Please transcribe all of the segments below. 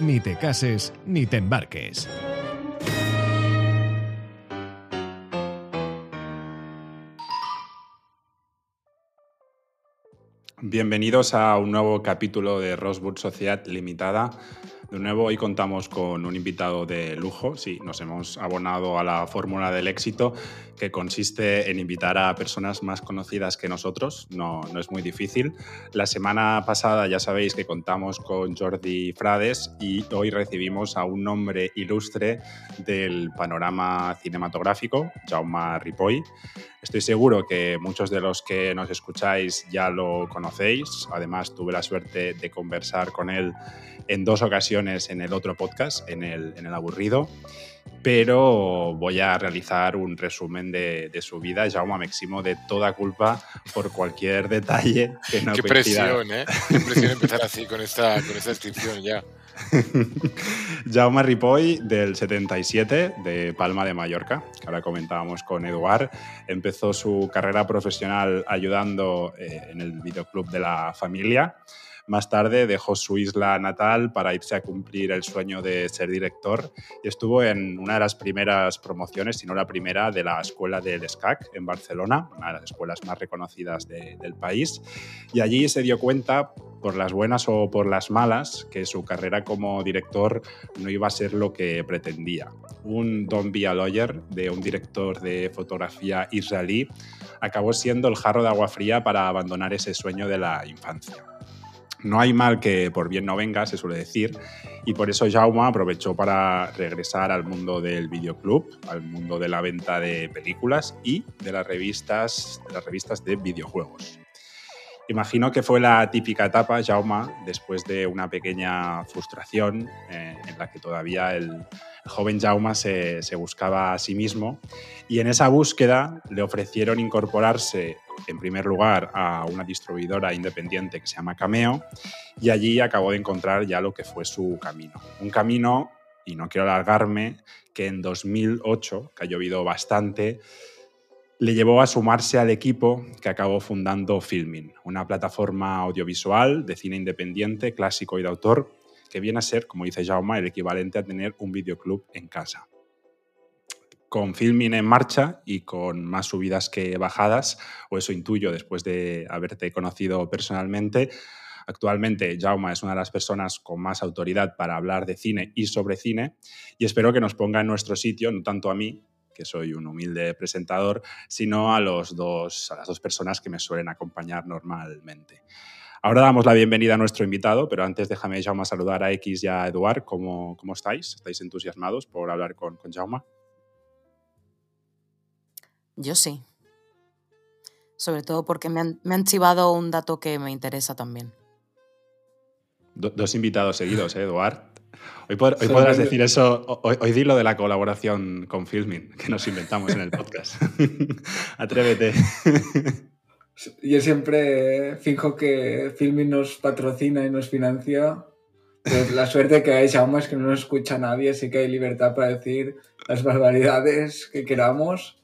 Ni te cases ni te embarques. Bienvenidos a un nuevo capítulo de Rosewood Sociedad Limitada. De nuevo, hoy contamos con un invitado de lujo. Sí, nos hemos abonado a la fórmula del éxito, que consiste en invitar a personas más conocidas que nosotros. No, no es muy difícil. La semana pasada ya sabéis que contamos con Jordi Frades y hoy recibimos a un hombre ilustre del panorama cinematográfico, Jaume Ripoll. Estoy seguro que muchos de los que nos escucháis ya lo conocéis. Además, tuve la suerte de conversar con él en dos ocasiones en el otro podcast, en el, en el aburrido. Pero voy a realizar un resumen de, de su vida. Jaume me eximo de toda culpa por cualquier detalle que no Qué coincida. presión, ¿eh? Qué presión empezar así con esta, con esta descripción ya. Jaume Ripoll, del 77, de Palma de Mallorca, que ahora comentábamos con Eduard, empezó su carrera profesional ayudando eh, en el videoclub de la familia. Más tarde dejó su isla natal para irse a cumplir el sueño de ser director y estuvo en una de las primeras promociones, si no la primera, de la Escuela del SCAC en Barcelona, una de las escuelas más reconocidas de- del país. Y allí se dio cuenta, por las buenas o por las malas, que su carrera como director no iba a ser lo que pretendía. Un a Lawyer de un director de fotografía israelí acabó siendo el jarro de agua fría para abandonar ese sueño de la infancia. No hay mal que por bien no venga, se suele decir, y por eso Jaume aprovechó para regresar al mundo del videoclub, al mundo de la venta de películas y de las revistas, de las revistas de videojuegos. Imagino que fue la típica etapa, Jaume, después de una pequeña frustración eh, en la que todavía el, joven Jaume se, se buscaba a sí mismo y en esa búsqueda le ofrecieron incorporarse en primer lugar a una distribuidora independiente que se llama Cameo y allí acabó de encontrar ya lo que fue su camino. Un camino, y no quiero alargarme, que en 2008, que ha llovido bastante, le llevó a sumarse al equipo que acabó fundando Filmin, una plataforma audiovisual de cine independiente, clásico y de autor, que viene a ser, como dice Jaume, el equivalente a tener un videoclub en casa. Con Filmin en marcha y con más subidas que bajadas, o eso intuyo después de haberte conocido personalmente, Actualmente Jaume es una de las personas con más autoridad para hablar de cine y sobre cine y espero que nos ponga en nuestro sitio, no tanto a mí, que soy un humilde presentador, sino a, los dos, a las dos personas que me suelen acompañar normalmente. Ahora damos la bienvenida a nuestro invitado, pero antes déjame, Jaume, saludar a X y a Eduard. ¿Cómo, cómo estáis? ¿Estáis entusiasmados por hablar con, con Jaume? Yo sí. Sobre todo porque me han, me han chivado un dato que me interesa también. Do- dos invitados seguidos, ¿eh, Eduard? Hoy, pod- hoy podrás decir eso, hoy, hoy di lo de la colaboración con Filmin, que nos inventamos en el podcast. Atrévete. Yo siempre finjo que Filmin nos patrocina y nos financia. La suerte que hay, Jaume, es que no nos escucha nadie, así que hay libertad para decir las barbaridades que queramos.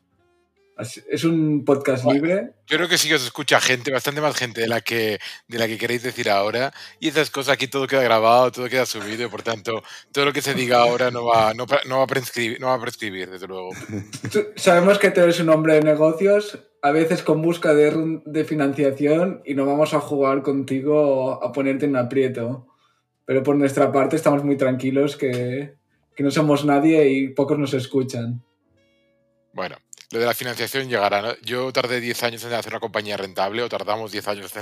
Es un podcast libre. Yo creo que sí que os escucha gente, bastante más gente de la que, de la que queréis decir ahora. Y esas cosas aquí todo queda grabado, todo queda subido, y por tanto, todo lo que se diga ahora no va, no, no va, a, prescribir, no va a prescribir, desde luego. Sabemos que tú eres un hombre de negocios, a veces con busca de, de financiación, y no vamos a jugar contigo a ponerte en aprieto. Pero por nuestra parte estamos muy tranquilos que, que no somos nadie y pocos nos escuchan. Bueno, lo de la financiación llegará. ¿no? Yo tardé 10 años en hacer una compañía rentable, o tardamos 10 años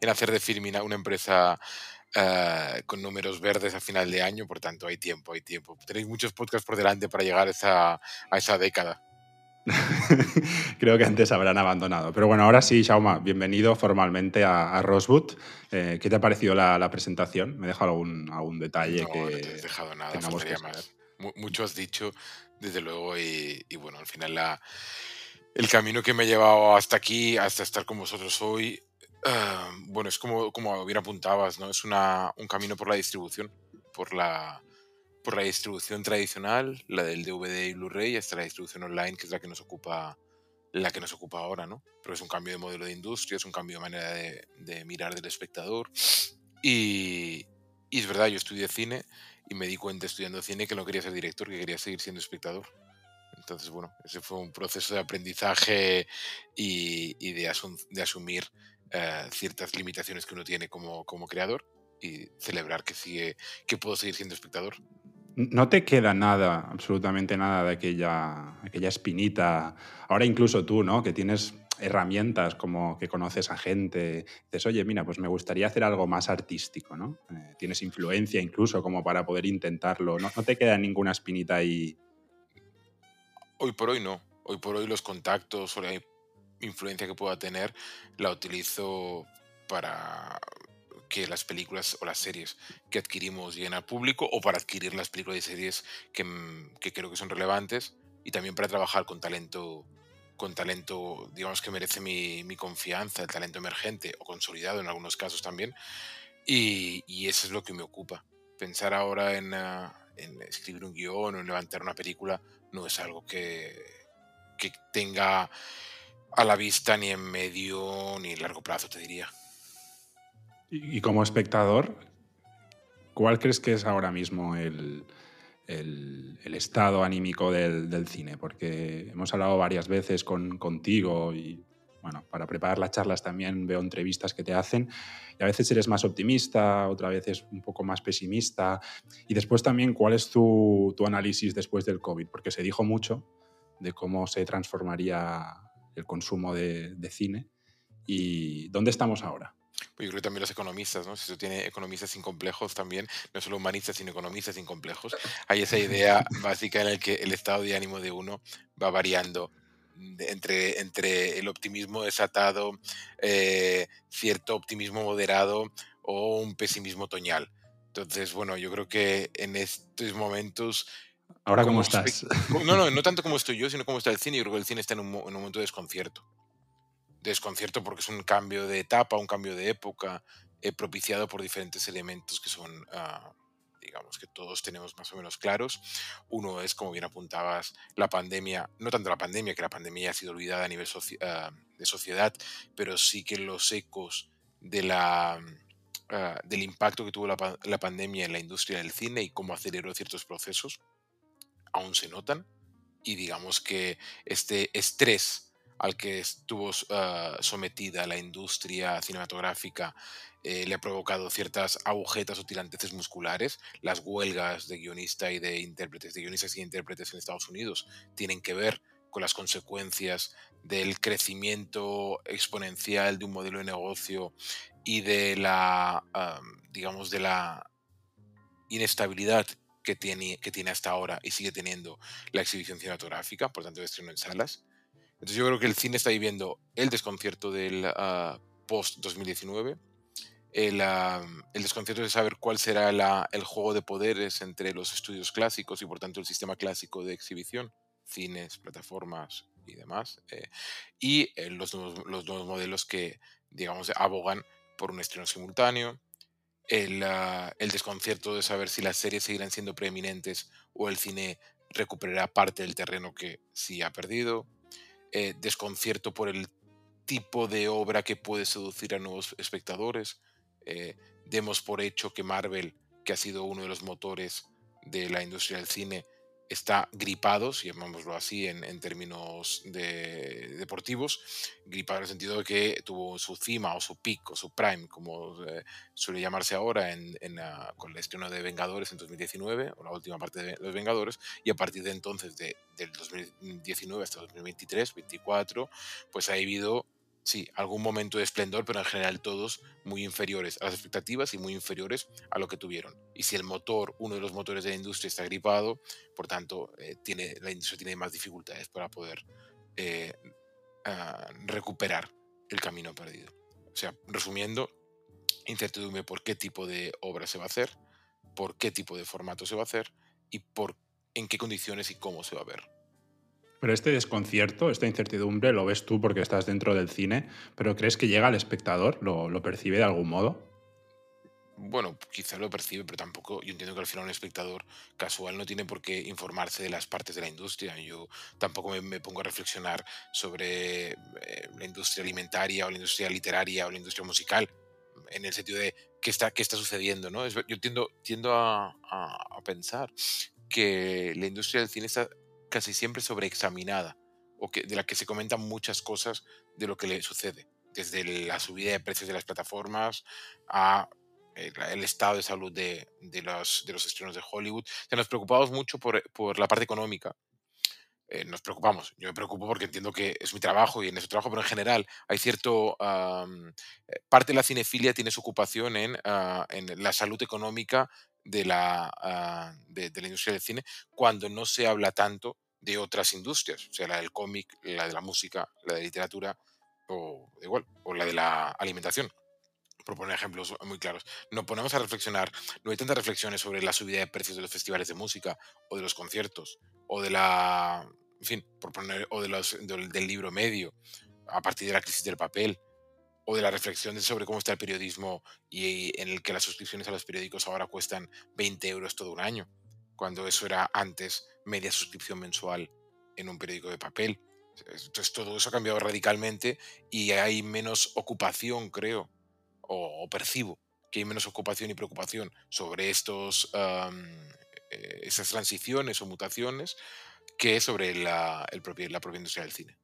en- hacer de Filmina una empresa eh, con números verdes a final de año, por tanto hay tiempo, hay tiempo. Tenéis muchos podcasts por delante para llegar a esa, a esa década. Creo que antes habrán abandonado. Pero bueno, ahora sí, Shauma, bienvenido formalmente a, a Rosewood. Eh, ¿Qué te ha parecido la, presentación? ¿Me he dejado algún, algún detalle no, que.? No te he dejado nada, faltaría más. Mucho has dicho, desde luego, y, bueno, al final la, el camino que me ha llevado hasta aquí, hasta estar con vosotros hoy, ah, bueno, es como, como bien apuntabas, ¿no? Es una, un camino por la distribución, por la por la distribución tradicional, la del DVD y Blu-ray, hasta la distribución online, que es la que nos ocupa la que nos ocupa ahora, ¿no? Pero es un cambio de modelo de industria, es un cambio de manera de, mirar del espectador. Y, y, es verdad, yo estudié cine y me di cuenta estudiando cine que no quería ser director, que quería seguir siendo espectador. Entonces, bueno, ese fue un proceso de aprendizaje y, y de, asumir eh, ciertas limitaciones que uno tiene como, como creador y celebrar que, sigue, que puedo seguir siendo espectador. No te queda nada, absolutamente nada de aquella, aquella espinita. Ahora incluso tú, ¿no? Que tienes herramientas como que conoces a gente, dices, oye, mira, pues me gustaría hacer algo más artístico, ¿no? Eh, tienes influencia incluso como para poder intentarlo. ¿No, no te queda ninguna espinita ahí? Hoy por hoy no. Hoy por hoy los contactos o la influencia que pueda tener la utilizo para que las películas o las series que adquirimos lleguen al público o para adquirir las películas y series que, mm, que creo que son relevantes y también para trabajar con talento con talento, digamos que merece mi, confianza, el talento emergente o consolidado en algunos casos también. Y, y eso es lo que me ocupa. Pensar ahora en, ah, escribir un guion o en levantar una película no es algo que, que tenga a la vista ni en medio ni en largo plazo, te diría. Y, como espectador, ¿cuál crees que es ahora mismo el, el, estado anímico del, cine? Porque hemos hablado varias veces con, contigo y, bueno, para preparar las charlas también veo entrevistas que te hacen y a veces eres más optimista, otra vez es un poco más pesimista. Y después también, ¿cuál es tu, análisis después del COVID? Porque se dijo mucho de cómo se transformaría el consumo de cine. ¿Y dónde estamos ahora? Pues yo creo que también los economistas, ¿no? Si eso tiene economistas sin complejos también, no solo humanistas, sino economistas sin complejos, hay esa idea básica en la que el estado de ánimo de uno va variando entre, entre el optimismo desatado, eh, cierto optimismo moderado o un pesimismo toñal. Entonces, bueno, yo creo que en estos momentos... Ahora, ¿cómo estás? no, no, no tanto como estoy yo, sino como está el cine. Yo creo que el cine está en un, en un momento de desconcierto desconcierto porque es un cambio de etapa, un cambio de época, propiciado por diferentes elementos que son, ah, digamos, que todos tenemos más o menos claros. Uno es, como bien apuntabas, la pandemia, no tanto la pandemia, que la pandemia ha sido olvidada a nivel ah, de sociedad, pero sí que los ecos ah, del impacto que tuvo la, la pandemia en la industria del cine y cómo aceleró ciertos procesos, aún se notan. Y digamos que este estrés al que estuvo ah, sometida la industria cinematográfica eh, le ha provocado ciertas agujetas o tiranteces musculares. Las huelgas de guionista y de intérpretes, de guionistas y intérpretes en Estados Unidos tienen que ver con las consecuencias del crecimiento exponencial de un modelo de negocio y de la, digamos, de la inestabilidad que tiene, que tiene hasta ahora y sigue teniendo la exhibición cinematográfica, por tanto, estreno en salas. Entonces yo creo que el cine está viviendo el desconcierto del ah, post-2019, ah, el, desconcierto de saber cuál será el juego de poderes entre los estudios clásicos y por tanto el sistema clásico de exhibición, cines, plataformas y demás, eh, y eh, los, nuevos, los, nuevos, modelos que, digamos, abogan por un estreno simultáneo, el, ah, el desconcierto de saber si las series seguirán siendo preeminentes o el cine recuperará parte del terreno que sí ha perdido, eh, desconcierto por el tipo de obra que puede seducir a nuevos espectadores. Eh, demos por hecho que Marvel, que ha sido uno de los motores de la industria del cine, está gripado, si llamámoslo así en, términos deportivos, gripado en el sentido de que tuvo su cima o su pico, su prime, como suele llamarse ahora en, con el estreno de Vengadores en 2019, o la última parte de Los Vengadores, y a partir de entonces, de, del 2019 hasta 2023, 2024, pues ha habido sí, algún momento de esplendor, pero en general todos muy inferiores a las expectativas y muy inferiores a lo que tuvieron. Y si el motor, uno de los motores de la industria está gripado, por tanto, eh, tiene, la industria tiene más dificultades para poder eh, ah, recuperar el camino perdido. O sea, resumiendo, incertidumbre por qué tipo de obra se va a hacer, por qué tipo de formato se va a hacer y por en qué condiciones y cómo se va a ver. Pero este desconcierto, esta incertidumbre, lo ves tú porque estás dentro del cine, pero ¿crees que llega al espectador? ¿Lo, lo percibe de algún modo? bueno, quizá lo percibe, pero tampoco, yo entiendo que al final un espectador casual no tiene por qué informarse de las partes de la industria. Yo tampoco me, pongo a reflexionar sobre eh, la industria alimentaria o la industria literaria o la industria musical, en el sentido de qué está, qué está sucediendo. ¿no? yo tiendo, tiendo a, pensar que la industria del cine está casi siempre sobreexaminada, o que, de la que se comentan muchas cosas de lo que le sucede desde la subida de precios de las plataformas a el, estado de salud de, los, de los estrenos de Hollywood. nos preocupamos mucho por, por la parte económica. Eh, nos preocupamos. Yo me preocupo porque entiendo que es mi trabajo y en ese trabajo, pero en general hay cierto... Eh, parte de la cinefilia tiene su ocupación en, ah, en la salud económica de la, ah, de, la industria del cine cuando no se habla tanto de otras industrias, o sea, la del cómic, la de la música, la de literatura o igual, o la de la alimentación. Por poner ejemplos muy claros, nos ponemos a reflexionar, no hay tantas reflexiones sobre la subida de precios de los festivales de música o de los conciertos o de la, en fin, por o de los, del, libro medio a partir de la crisis del papel o de la reflexión sobre cómo está el periodismo y en el que las suscripciones a los periódicos ahora cuestan 20 euros todo un año, cuando eso era antes media suscripción mensual en un periódico de papel. Entonces todo eso ha cambiado radicalmente y hay menos ocupación, creo, o, percibo que hay menos ocupación y preocupación sobre estos, eh, esas transiciones o mutaciones que sobre la, el la propia industria del cine.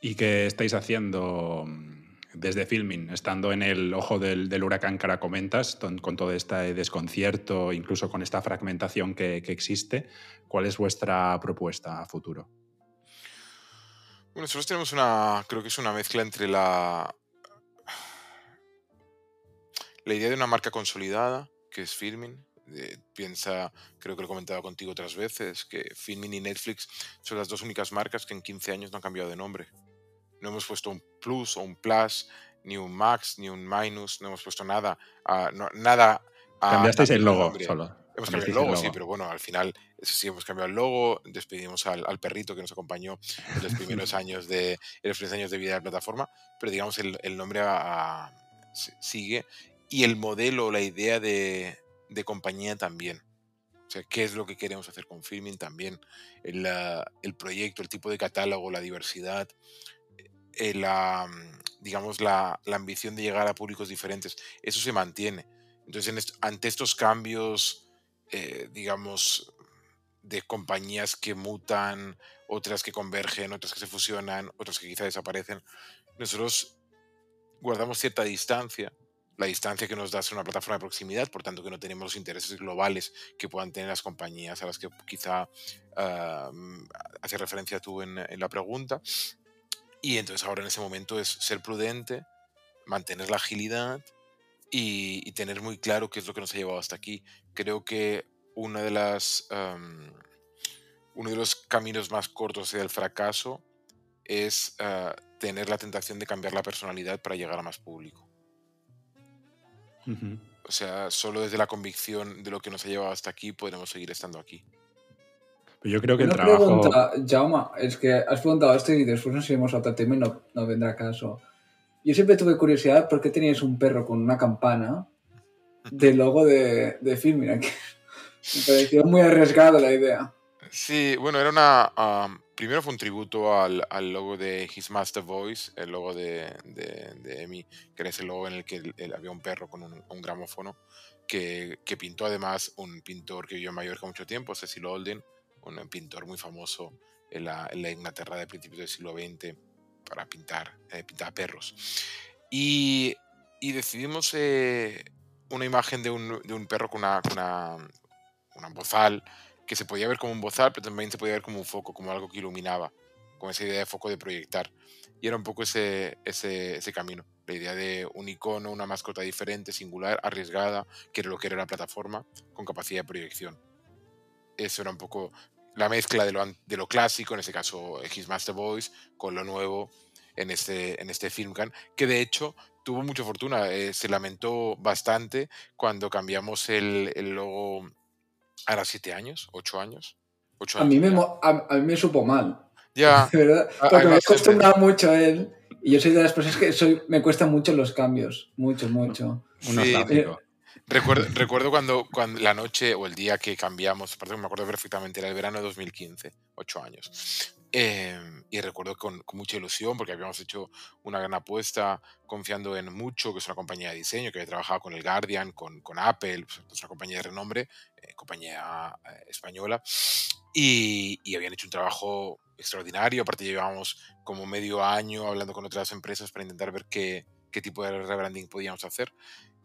¿Y qué estáis haciendo mm, desde Filming, estando en el ojo del, huracán que ahora comentas, con todo este desconcierto, incluso con esta fragmentación que, existe? ¿Cuál es vuestra propuesta a futuro? Bueno, nosotros tenemos una, creo que es una mezcla entre la, la idea de una marca consolidada, que es Filmin, eh, piensa, creo que lo he comentado contigo otras veces, que Filmin y Netflix son las dos únicas marcas que en 15 años no han cambiado de nombre. No hemos puesto un plus o un plus, ni un max, ni un minus, no hemos puesto nada. nada Cambiasteis el logo solo. Hemos cambiado el logo, sí, pero bueno, al final, sí, hemos cambiado el logo, despedimos al, perrito que nos acompañó en los primeros años de, los primeros años de vida de la plataforma, pero digamos el, nombre sigue y el modelo, la idea de, compañía también. O sea, qué es lo que queremos hacer con Filming también. El, el proyecto, el tipo de catálogo, la diversidad, eh, la, digamos, la, ambición de llegar a públicos diferentes. Eso se mantiene. Entonces, ante estos cambios, eh, digamos, de compañías que mutan, otras que convergen, otras que se fusionan, otras que quizá desaparecen, nosotros guardamos cierta distancia la distancia que nos da ser una plataforma de proximidad, por tanto que no tenemos los intereses globales que puedan tener las compañías a las que quizá uh, hace referencia tú en, la pregunta. Y entonces ahora en ese momento es ser prudente, mantener la agilidad y, tener muy claro qué es lo que nos ha llevado hasta aquí. Creo que una de las, uno de los caminos más cortos hacia el fracaso es ah, tener la tentación de cambiar la personalidad para llegar a más público. O sea, solo desde la convicción de lo que nos ha llevado hasta aquí podremos seguir estando aquí. Yo creo que el trabajo... pregunta, Jauma, es que has preguntado esto y después nos iremos a otro tema y no, no vendrá caso. Yo siempre tuve curiosidad por qué tenías un perro con una campana del logo de, de Filming. Me pareció muy arriesgado la idea. Sí, bueno, era una primero fue un tributo al, logo de His Master Voice, el logo de, de, Emi, que era ese logo en el que había un perro con un, gramófono, que, pintó además un pintor que vivió en Mallorca mucho tiempo, Cecil Olden, un pintor muy famoso en la, Inglaterra de principios del siglo XX para pintar, eh, perros. Y, decidimos eh, una imagen de un, perro con una, con una, una bozal que se podía ver como un bozal, pero también se podía ver como un foco, como algo que iluminaba, con esa idea de foco de proyectar. Y era un poco ese, ese, ese camino, la idea de un icono, una mascota diferente, singular, arriesgada, que era lo que era la plataforma, con capacidad de proyección. Eso era un poco la mezcla de lo, de lo clásico, en este caso His Master Voice, con lo nuevo en este, en este Filmcan, que de hecho tuvo mucha fortuna, eh, se lamentó bastante cuando cambiamos el, el logo ahora siete años, ocho años. Ocho a, años mí me, a, a mí me supo mal. Ya, De verdad. Ah, Porque me acostumbrado mucho a él. Y yo soy de las personas que soy, me cuestan mucho los cambios. Mucho, mucho. Sí. Recuerdo, cuando, la noche o el día que cambiamos, aparte me acuerdo perfectamente, era el verano de 2015, ocho años. Eh, y recuerdo con, mucha ilusión porque habíamos hecho una gran apuesta confiando en Mucho, que es una compañía de diseño que había trabajado con el Guardian, con, Apple, pues, es una compañía de renombre, eh, compañía eh, española, y, y habían hecho un trabajo extraordinario. Aparte, llevábamos como medio año hablando con otras empresas para intentar ver qué tipo de rebranding podíamos hacer.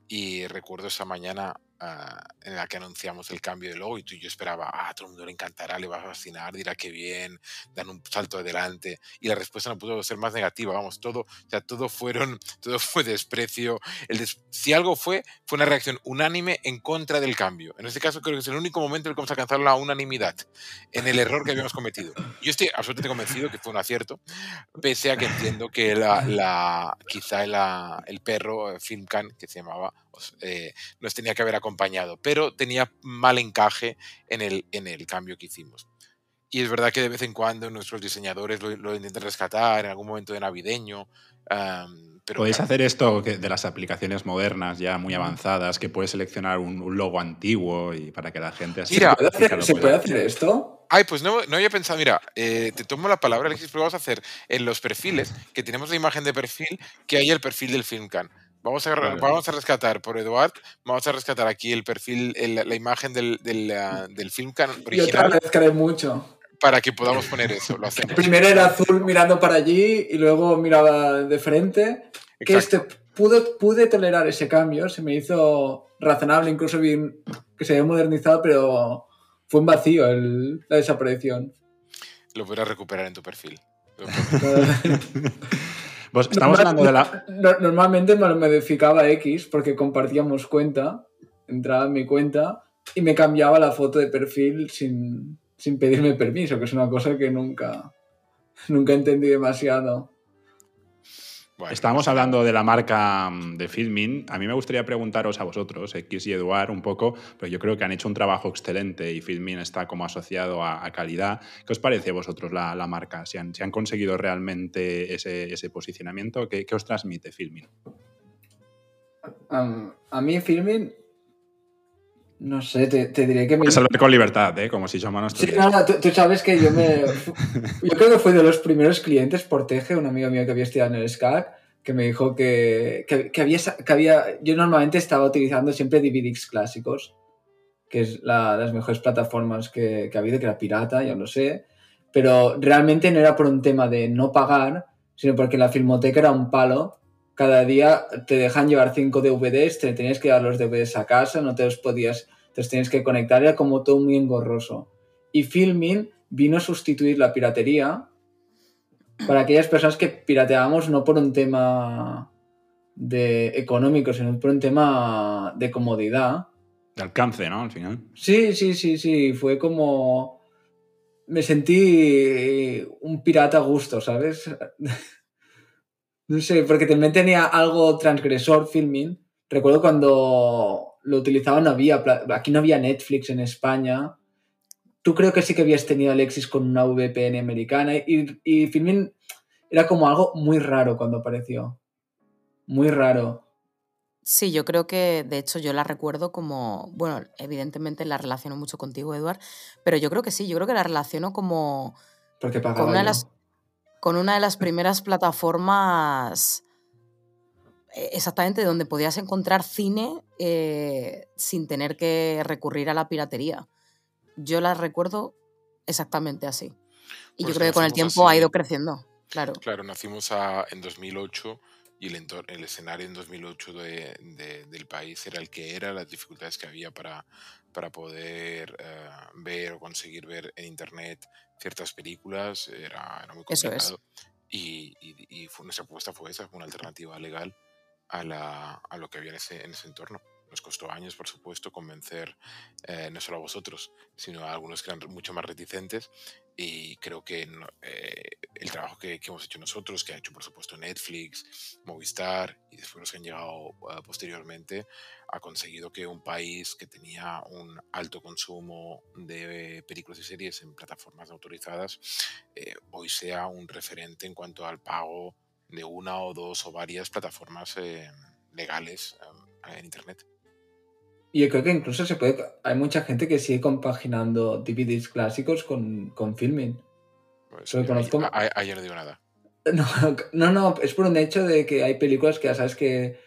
Y recuerdo esa mañana ah, en la que anunciamos el cambio de logo y tú y yo esperaba, ah, a todo el mundo le encantará, le va a fascinar, dirá que bien, dan un salto adelante. Y la respuesta no pudo ser más negativa, vamos, todo, o sea, todo fueron, todo fue desprecio. El des- si algo fue, fue una reacción unánime en contra del cambio. En este caso creo que es el único momento en el que vamos a alcanzar la unanimidad en el error que habíamos cometido. Yo estoy absolutamente convencido que fue un acierto, pese a que entiendo que la, la- quizá la- el perro eh, Filmcan, que se llamaba, eh, nos tenía que haber acompañado, pero tenía mal encaje en el, en el cambio que hicimos. Y es verdad que de vez en cuando nuestros diseñadores lo, lo intentan rescatar en algún momento de navideño. am, pero Podéis claro, hacer esto de las aplicaciones modernas ya muy avanzadas, que puedes seleccionar un, un logo antiguo y para que la gente así Mira, ¿Se puede hacer, lo ¿se pueda puede hacer esto? Ay, pues no, no había pensado, mira, eh, te tomo la palabra, Alexis, pero vamos a hacer en los perfiles, que tenemos la imagen de perfil, que hay el perfil del Filmcan. Vamos a, Vale. vamos a rescatar por Eduard, vamos a rescatar aquí el perfil, el- la imagen del, del, ah, del otra original vez cae mucho. para que podamos poner eso. Lo hacemos. Primero era azul mirando para allí y luego miraba de frente. Que este pude, pude tolerar ese cambio, se me hizo razonable, incluso bien que se había modernizado, pero fue un vacío el- la desaparición. Lo podrás recuperar en tu perfil. Pues estamos la. No- Normalmente me modificaba X porque compartíamos cuenta, entraba en mi cuenta y me cambiaba la foto de perfil sin, sin pedirme permiso, que es una cosa que nunca, nunca entendí demasiado. Bueno, Estamos hablando de la marca mm, de Filmin. A mí me gustaría preguntaros a vosotros, X y Eduard, un poco, pero yo creo que han hecho un trabajo excelente y Filmin está como asociado a, a calidad. ¿Qué os parece a vosotros la, la marca? ¿Si han, si han conseguido realmente ese, ese posicionamiento? ¿Qué, qué os transmite Filmin? A mí Filmin, no sé, te, te diré que me... Puedes hablar con libertad, ¿eh? como si Sí, nuestros. no, no, tú, tú sabes que yo me... Yo creo que fui de los primeros clientes por Teje, un amigo mío que había estudiado en el SCAC, que me dijo que, que, que había, que había... Yo normalmente estaba utilizando siempre DVDs clásicos, que es la, las mejores plataformas que, que ha habido, que era pirata, yo lo sé, pero realmente no era por un tema de no pagar, sino porque la filmoteca era un palo. Cada día te dejan llevar cinco DVDs, te tenías que dar los DVDs a casa, no te los podías, te los tenías que conectar, era como todo muy engorroso. Y Filmin vino a sustituir la piratería para aquellas personas que pirateábamos no por un tema de económico, sino por un tema de comodidad. De alcance, ¿no? Al final. Sí, sí, sí, sí. Fue como. Me sentí un pirata a gusto, ¿sabes? No sé, porque también tenía algo transgresor filming. Recuerdo cuando lo utilizaba, no había. Aquí no había Netflix en España. Tú creo que sí que habías tenido Alexis con una VPN americana. Y, y filming era como algo muy raro cuando apareció. Muy raro. Sí, yo creo que de hecho yo la recuerdo como, bueno, evidentemente la relaciono mucho contigo, Eduard, pero yo creo que sí, yo creo que la relaciono como Porque pagaba con una de las, con una de las primeras plataformas eh, exactamente donde podías encontrar cine eh, sin tener que recurrir a la piratería. Yo la recuerdo exactamente así. Y Pues yo creo que con el tiempo ha ido creciendo, claro. Claro, nacimos a- en 2008 y el, escenario en 2008 de- de- del país era el que era, las dificultades que había para, para poder eh, ver o conseguir ver en internet ciertas películas, era, era muy Eso es. complicado. Y, y- y fue- nuestra apuesta fue esa, fue una alternativa legal a, la, a lo que había en ese, en ese entorno. Nos costó años, por supuesto, convencer eh, no solo a vosotros, sino a algunos que eran mucho más reticentes. Y creo que eh, el trabajo que, hemos hecho nosotros, que ha hecho, por supuesto, Netflix, Movistar y después los que han llegado eh, posteriormente, ha conseguido que un país que tenía un alto consumo de películas y series en plataformas autorizadas hoy sea un referente en cuanto al pago de una o dos o varias plataformas legales en Internet. Y yo creo que incluso se puede. Hay mucha gente que sigue compaginando DVDs clásicos con, con filming. Pues conozco... ahí, no digo nada. No, no, es por un hecho de que hay películas que ya sabes que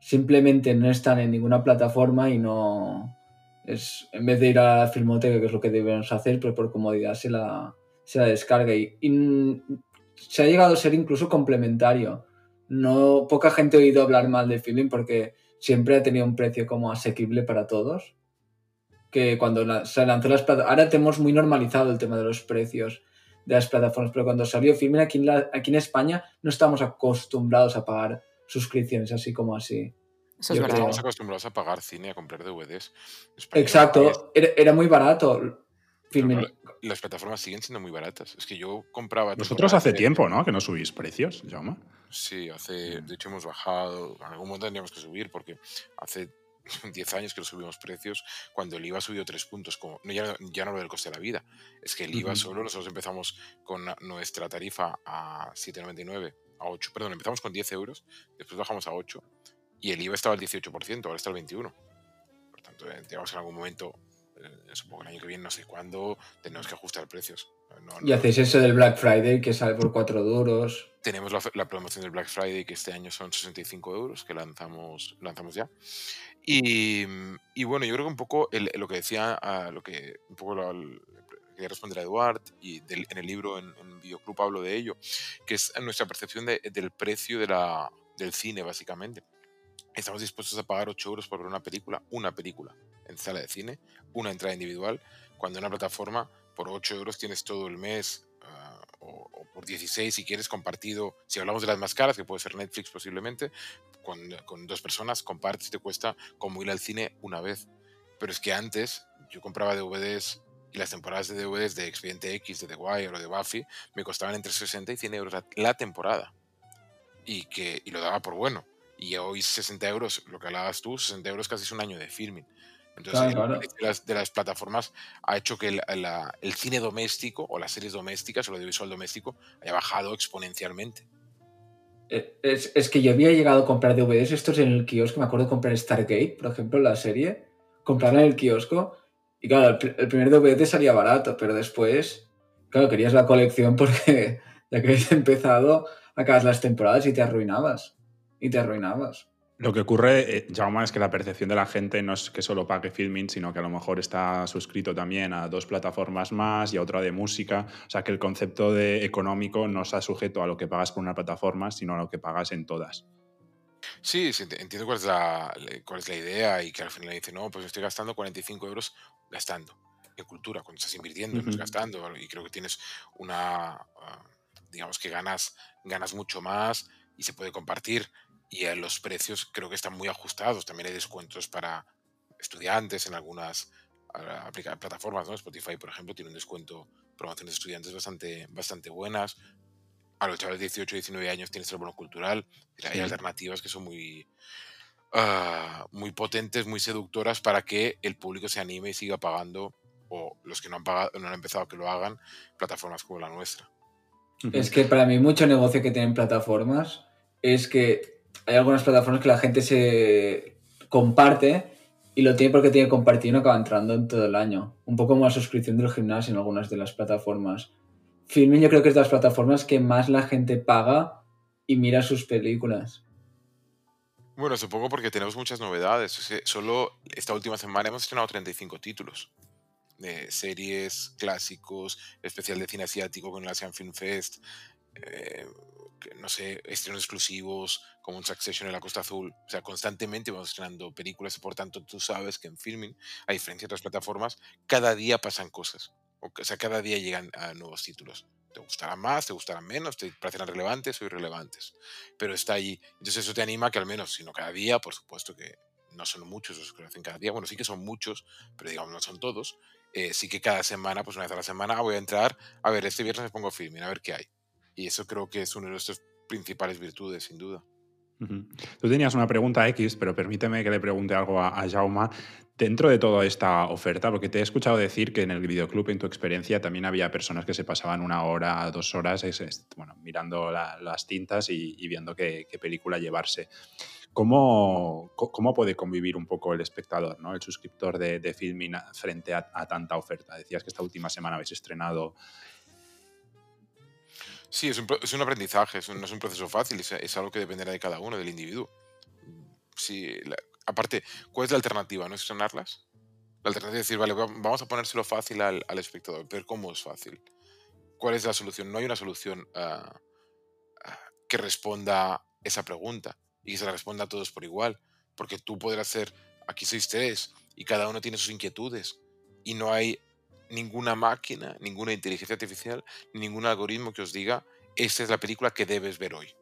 simplemente no están en ninguna plataforma y no. Es, en vez de ir a la filmoteca, que es lo que debemos hacer, pero por comodidad se la, se la descarga. Y, y, se ha llegado a ser incluso complementario. No, poca gente ha oído hablar mal de filming porque siempre ha tenido un precio como asequible para todos. Que cuando se lanzó las plataformas, ahora tenemos muy normalizado el tema de los precios de las plataformas, pero cuando salió Filmin aquí en, aquí en España no estamos acostumbrados a pagar suscripciones así como así. Eso es verdad. Estamos acostumbrados a pagar cine, a comprar DVDs. Exacto, era, muy barato. Filmin. Las plataformas siguen siendo muy baratas. Es que yo compraba. Nosotros hace tiempo, ¿no? Que no subís precios, Jaume. Sí, hace, de hecho hemos bajado, en algún momento tendríamos que subir porque hace 10 años que no subimos precios cuando el IVA subió 3 puntos, como, no, ya, ya, no lo del coste de la vida, es que el IVA solo, nosotros empezamos con nuestra tarifa a 7,99, a 8, perdón, empezamos con 10 euros, después bajamos a 8 y el IVA estaba al 18%, ahora está al 21%. Por tanto, digamos en algún momento, eh, supongo que el año que viene, no sé cuándo, tenemos que ajustar precios y hacéis eso del Black Friday que sale por 4 duros. Tenemos la, promoción del Black Friday que este año son 65 euros que lanzamos, lanzamos ya. Y, y bueno, yo creo que un poco lo que decía, lo que un poco lo, quería responder a Eduard y en el libro en, en Videoclub hablo de ello, que es nuestra percepción del precio de la, del cine básicamente. Estamos dispuestos a pagar 8 euros por ver una película, una película en sala de cine, una entrada individual, cuando en una plataforma por 8 euros tienes todo el mes, ah, o, por 16 si quieres compartido, si hablamos de las más caras, que puede ser Netflix posiblemente, con, con dos personas, compartes, te cuesta como ir al cine una vez. Pero es que antes yo compraba DVDs y las temporadas de DVDs de Expediente X, de The Wire o de Buffy me costaban entre 60 y 100 euros la, temporada. Y, que, y lo daba por bueno. Y hoy 60 euros, lo que hablabas tú, 60 euros casi es un año de filming. Entonces, De, las, de, las, plataformas ha hecho que el, el, cine doméstico o las series domésticas o el audiovisual doméstico haya bajado exponencialmente. Eh, es, es, que yo había llegado a comprar DVDs estos en el kiosco, me acuerdo de comprar Stargate, por ejemplo, la serie, comprarla en el kiosco y claro, el, primer DVD salía barato, pero después, claro, querías la colección porque ya que habías empezado, acabas las temporadas y te arruinabas. Y te arruinabas. Lo que ocurre, eh, Jaume, es que la percepción de la gente no es que solo pague filming, sino que a lo mejor está suscrito también a dos plataformas más y a otra de música. O sea, que el concepto de económico no está sujeto a lo que pagas por una plataforma, sino a lo que pagas en todas. Sí, entiendo cuál es la, cuál es la idea y que al final dice, no, pues estoy gastando 45 euros gastando en cultura, cuando estás invirtiendo, no estás gastando, y creo que tienes una, ah, digamos que ganas, ganas mucho más y se puede compartir y los precios creo que están muy ajustados. También hay descuentos para estudiantes en algunas ah, plataformas, ¿no? Spotify, por ejemplo, tiene un descuento, promociones de estudiantes bastante, bastante buenas. A los chavales de 18 19 años tienes el bono cultural. Hay alternativas que son muy, uh, muy potentes, muy seductoras para que el público se anime y siga pagando, o los que no han, pagado, no han empezado que lo hagan, plataformas como la nuestra. Es que para mí mucho negocio que tienen plataformas es que hay algunas plataformas que la gente se comparte y lo tiene porque tiene compartido y no acaba entrando en todo el año. Un poco como la suscripción del gimnasio en algunas de las plataformas. Filmin yo creo que es de las plataformas que más la gente paga y mira sus películas. Bueno, supongo porque tenemos muchas novedades. solo esta última semana hemos estrenado 35 títulos de series, clásicos, especial de cine asiático con el Asian Film Fest, eh, no sé, estrenos exclusivos como un Succession en la Costa Azul. O sea, constantemente vamos estrenando películas y por tanto tú sabes que en filming, a diferencia de otras plataformas, cada día pasan cosas. O sea, cada día llegan nuevos títulos. Te gustarán más, te gustarán menos, te parecerán relevantes o irrelevantes. Pero está ahí. Entonces eso te anima que al menos, si no cada día, por supuesto que no son muchos los que lo hacen cada día, bueno, sí que son muchos, pero digamos no son todos, eh, sí que cada semana, pues una vez a la semana voy a entrar, a ver, este viernes me pongo filming, a ver qué hay. Y eso creo que es una de nuestras principales virtudes, sin duda. Tú tenías una pregunta X, pero permíteme que le pregunte algo a, a Jauma. Dentro de toda esta oferta, porque te he escuchado decir que en el videoclub, en tu experiencia, también había personas que se pasaban una hora, dos horas, bueno, mirando las tintas y, viendo qué, película llevarse. ¿Cómo, ¿Cómo, puede convivir un poco el espectador, ¿no? el suscriptor de, de Filming frente a, tanta oferta? Decías que esta última semana habéis estrenado Sí, es un, es un aprendizaje, es no es un proceso fácil, es, algo que dependerá de cada uno, del individuo. Sí, aparte, ¿cuál es la alternativa? ¿No estrenarlas? La alternativa es decir, vale, vamos a ponérselo fácil al, al espectador, pero ¿cómo es fácil? ¿Cuál es la solución? No hay una solución uh, que responda esa pregunta y que se la responda a todos por igual, porque tú podrás hacer, aquí sois tres y cada uno tiene sus inquietudes y no hay ninguna máquina, ninguna inteligencia artificial, ningún algoritmo que os diga, esta es la película que debes ver hoy,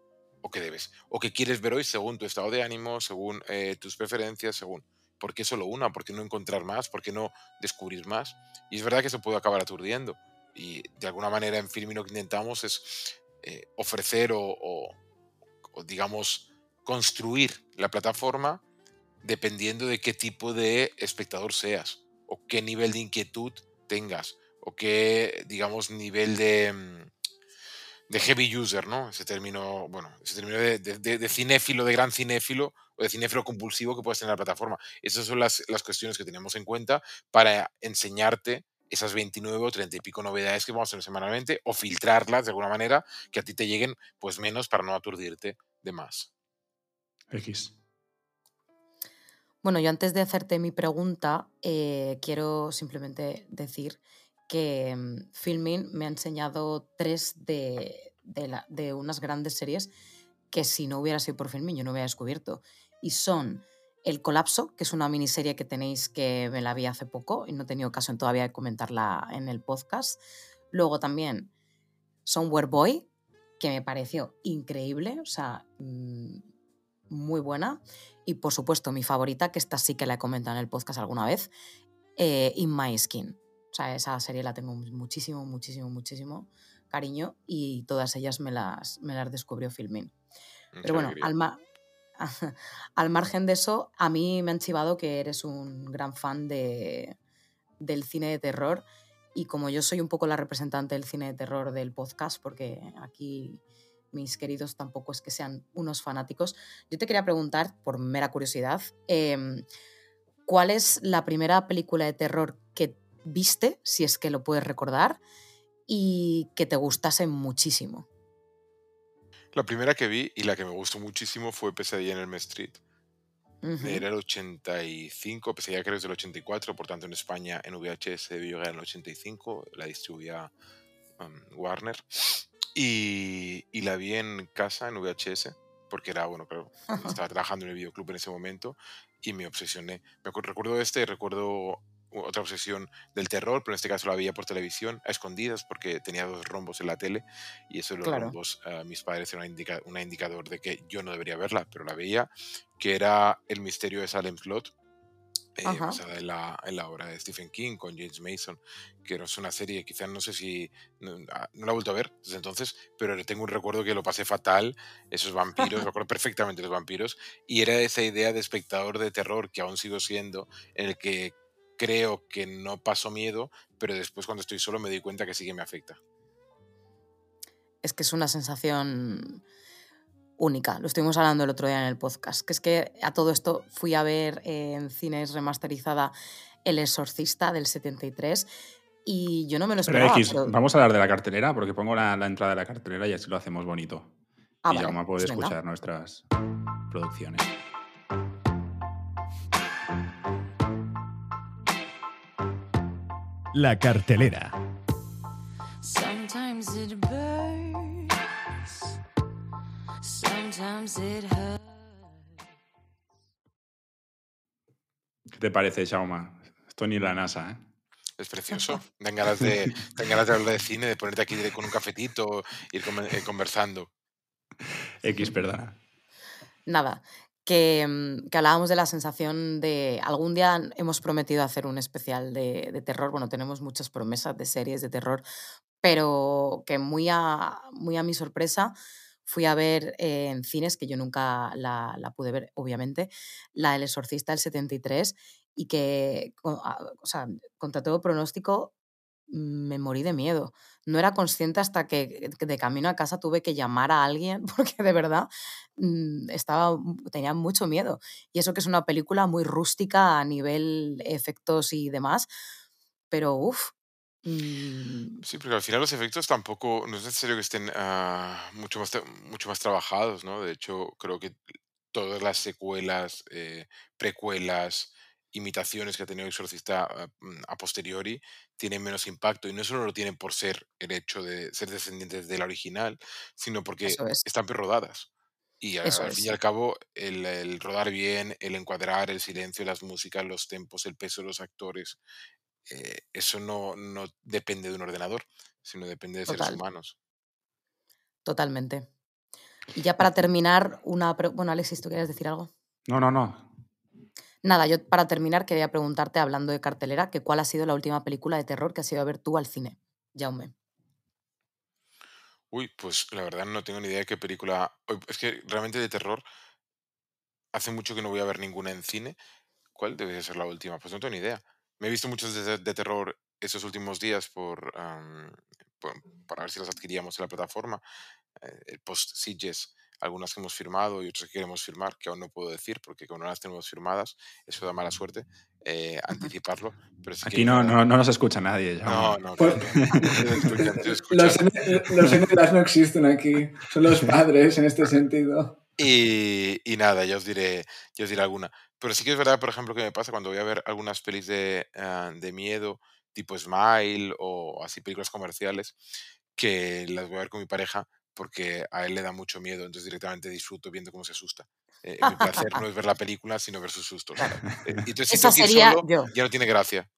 o que debes, o que quieres ver hoy según tu estado de ánimo, según eh, tus preferencias, según... ¿Por qué solo una? ¿Por qué no encontrar más? ¿Por qué no descubrir más? Y es verdad que se puede acabar aturdiendo. Y de alguna manera en Filmin lo que intentamos es eh, ofrecer o, digamos, construir la plataforma dependiendo de qué tipo de espectador seas o qué nivel de inquietud tengas o qué, digamos, nivel de, mm, de heavy user, ¿no? Ese término, bueno, ese término de, de, cinéfilo, de gran cinéfilo o de cinéfilo compulsivo que puedes tener en la plataforma. Esas son las, las cuestiones que tenemos en cuenta para enseñarte esas 29 o 30 y pico novedades que vamos a tener semanalmente o filtrarlas de alguna manera que a ti te lleguen pues menos para no aturdirte de más. X. Bueno, yo antes de hacerte mi pregunta, eh, quiero simplemente decir que mm, Filming me ha enseñado tres de, de, unas grandes series que si no hubiera sido por Filming yo no hubiera descubierto. Y son El Colapso, que es una miniserie que tenéis que me la vi hace poco y no he tenido ocasión todavía de comentarla en el podcast. Luego también Somewhere Boy, que me pareció increíble, o sea, mm, muy buena. Y por supuesto, mi favorita, que esta sí que la he comentado en el podcast alguna vez, eh, In My Skin. O sea, esa serie la tengo muchísimo, muchísimo, muchísimo cariño y todas ellas me las, me las descubrió Filmin. Pero bueno, al, al, margen de eso, a mí me han chivado que eres un gran fan de, del cine de terror y como yo soy un poco la representante del cine de terror del podcast, porque aquí mis queridos tampoco es que sean unos fanáticos. Yo te quería preguntar, por mera curiosidad, em, ¿cuál es la primera película de terror que viste, si es que lo puedes recordar, y que te gustase muchísimo? La primera que vi y la que me gustó muchísimo fue Pesadilla en el Street. Era el 85, Pesadilla creo que es del 84, por tanto en España en VHS debió llegar en el 85, la distribuía um, Warner. Y, la vi en casa, en VHS, porque era, bueno, claro, estaba trabajando en el videoclub en ese momento y me obsesioné. Me recuerdo este, recuerdo otra obsesión del terror, pero en este caso la veía por televisión, a escondidas, porque tenía dos rombos en la tele y eso de los rombos, a mis padres era un indicador de que yo no debería verla, pero la veía, que era El misterio de Salem Slot, eh, basada en la, en la, obra de Stephen King con James Mason, que es una serie, quizás no sé si ah, no, la he vuelto a ver desde entonces, pero tengo un recuerdo que lo pasé fatal, esos vampiros, recuerdo perfectamente los vampiros, y era esa idea de espectador de terror que aún sigo siendo, en el que creo que no paso miedo, pero después cuando estoy solo me doy cuenta que sí que me afecta. Es que es una sensación única. Lo estuvimos hablando el otro día en el podcast, que es que a todo esto fui a ver en cines remasterizada El Exorcista del 73 y yo no me lo esperaba. vamos a hablar de la cartelera porque pongo la, entrada de la cartelera y así lo hacemos bonito. Ah, y ya vamos a poder pues escuchar nuestras producciones. La cartelera. ¿Qué te parece, Shauma? Esto ni la NASA, ¿eh? Es precioso. Dan ganas, de, hablar de cine, de ponerte aquí con un cafetito, ir eh, conversando. X, perdona. Nada, que, mm, que hablábamos de la sensación de algún día hemos prometido hacer un especial de, de terror, bueno, tenemos muchas promesas de series de terror, pero que muy a, muy a mi sorpresa fui a ver eh, en cines, que yo nunca la, la pude ver, obviamente, la El Exorcista del 73, y que, co- a- o sea, contra todo pronóstico, me morí de miedo. No era consciente hasta que que de camino a casa tuve que llamar a alguien, porque de verdad mm, estaba, tenía mucho miedo. Y eso que es una película muy rústica a nivel efectos y demás, pero uff. Sí, porque al final los efectos tampoco, no es necesario que estén ah, mucho más, mucho más trabajados, ¿no? De hecho, creo que todas las secuelas, eh, precuelas, imitaciones que ha tenido Exorcista ah, mm, a posteriori tienen menos impacto. Y no solo lo tienen por ser el hecho de ser descendientes de la original, sino porque es, están rodadas. Y al fin y al cabo, el, el rodar bien, el encuadrar, el silencio, las músicas, los tempos, el peso de los actores, eh, eso no, no depende de un ordenador, sino depende de seres humanos. totalmente. Y ya para terminar, una... Bueno, Alexis, ¿tú quieres decir algo? No, no, no. Nada, yo para terminar quería preguntarte, hablando de cartelera, que cuál ha sido la última película de terror que has ido a ver tú al cine, Jaume. Uy, pues la verdad no tengo ni idea de qué película. Es que realmente de terror hace mucho que no voy a ver ninguna en cine. ¿Cuál debe de ser la última? Pues no tengo ni idea. Me he visto muchos de, de terror esos últimos días por, am, por- para ver si las adquiríamos en la plataforma. eh, el post Sitges, algunas que hemos firmado y otras que queremos firmar, que aún no puedo decir porque como no las tenemos firmadas, eso da mala suerte eh, anticiparlo. Pero que Aquí hay no, no, no nos escucha nadie. No, no, Pues- que. Los, los NLAs no existen aquí, son los padres en este sentido. Y, y nada, ya os diré, ya os diré alguna. Pero sí que es verdad, por ejemplo, que me pasa cuando voy a ver algunas pelis de, ah, de miedo, tipo Smile o así películas comerciales, que las voy a ver con mi pareja porque a él le da mucho miedo, entonces directamente disfruto viendo cómo se asusta. Eh, mi placer no es ver la película, sino ver sus sustos. Eh, y entonces si Esa tengo que ir sería solo, yo. ya no tiene gracia.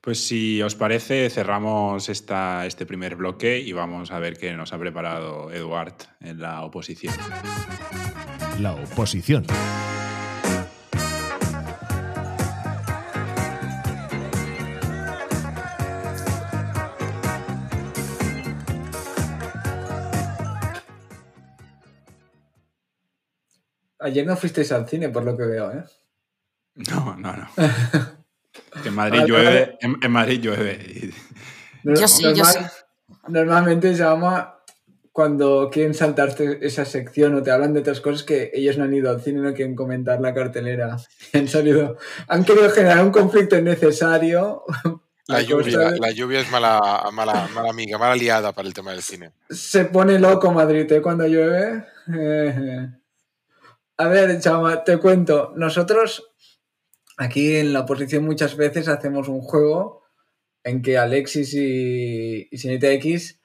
Pues si os parece, cerramos esta, este primer bloque y vamos a ver qué nos ha preparado Eduard en la oposición. La oposición. Ayer no fuisteis al cine, por lo que veo, ¿eh? No, no, no. Que en Madrid llueve. En, en Madrid llueve. y- No- Yo sí, yo sí. Normalmente se llama cuando quieren saltarte esa sección o te hablan de otras cosas que ellos no han ido al cine, no quieren comentar la cartelera. Han salido, han querido generar un conflicto innecesario. La lluvia, de- la lluvia es mala, mala, mala amiga, mala aliada para el tema del cine. Se pone loco Madrid ¿eh? cuando llueve. Eh, A ver, Chama, te cuento. Nosotros aquí en la oposición muchas veces hacemos un juego en que Alexis y, y Señorita X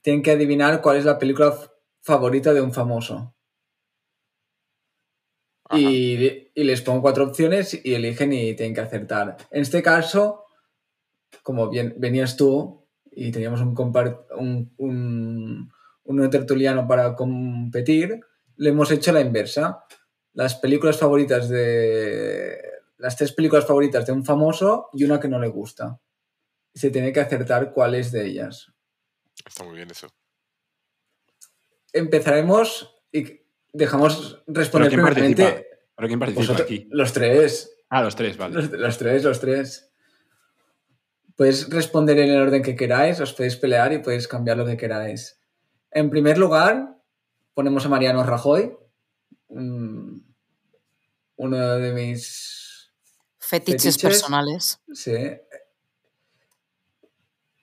tienen que adivinar cuál es la película favorita de un famoso. Y, y les pongo cuatro opciones y eligen y tienen que acertar. En este caso, como bien, venías tú y teníamos un, un, un, un tertuliano para competir, le hemos hecho la inversa. Las películas favoritas de. Las tres películas favoritas de un famoso y una que no le gusta. Se tiene que acertar cuál es de ellas. Está muy bien eso. Empezaremos y dejamos ¿Pero responder quién primeramente participa? ¿Pero quién participa vosotros- aquí? los tres. Ah, los tres, vale. Los, los tres, los tres. Podéis responder en el orden que queráis, os podéis pelear y podéis cambiar lo que queráis. En primer lugar, ponemos a Mariano Rajoy, mm, uno de mis... Fetiches, Fetiches. personales. Sí.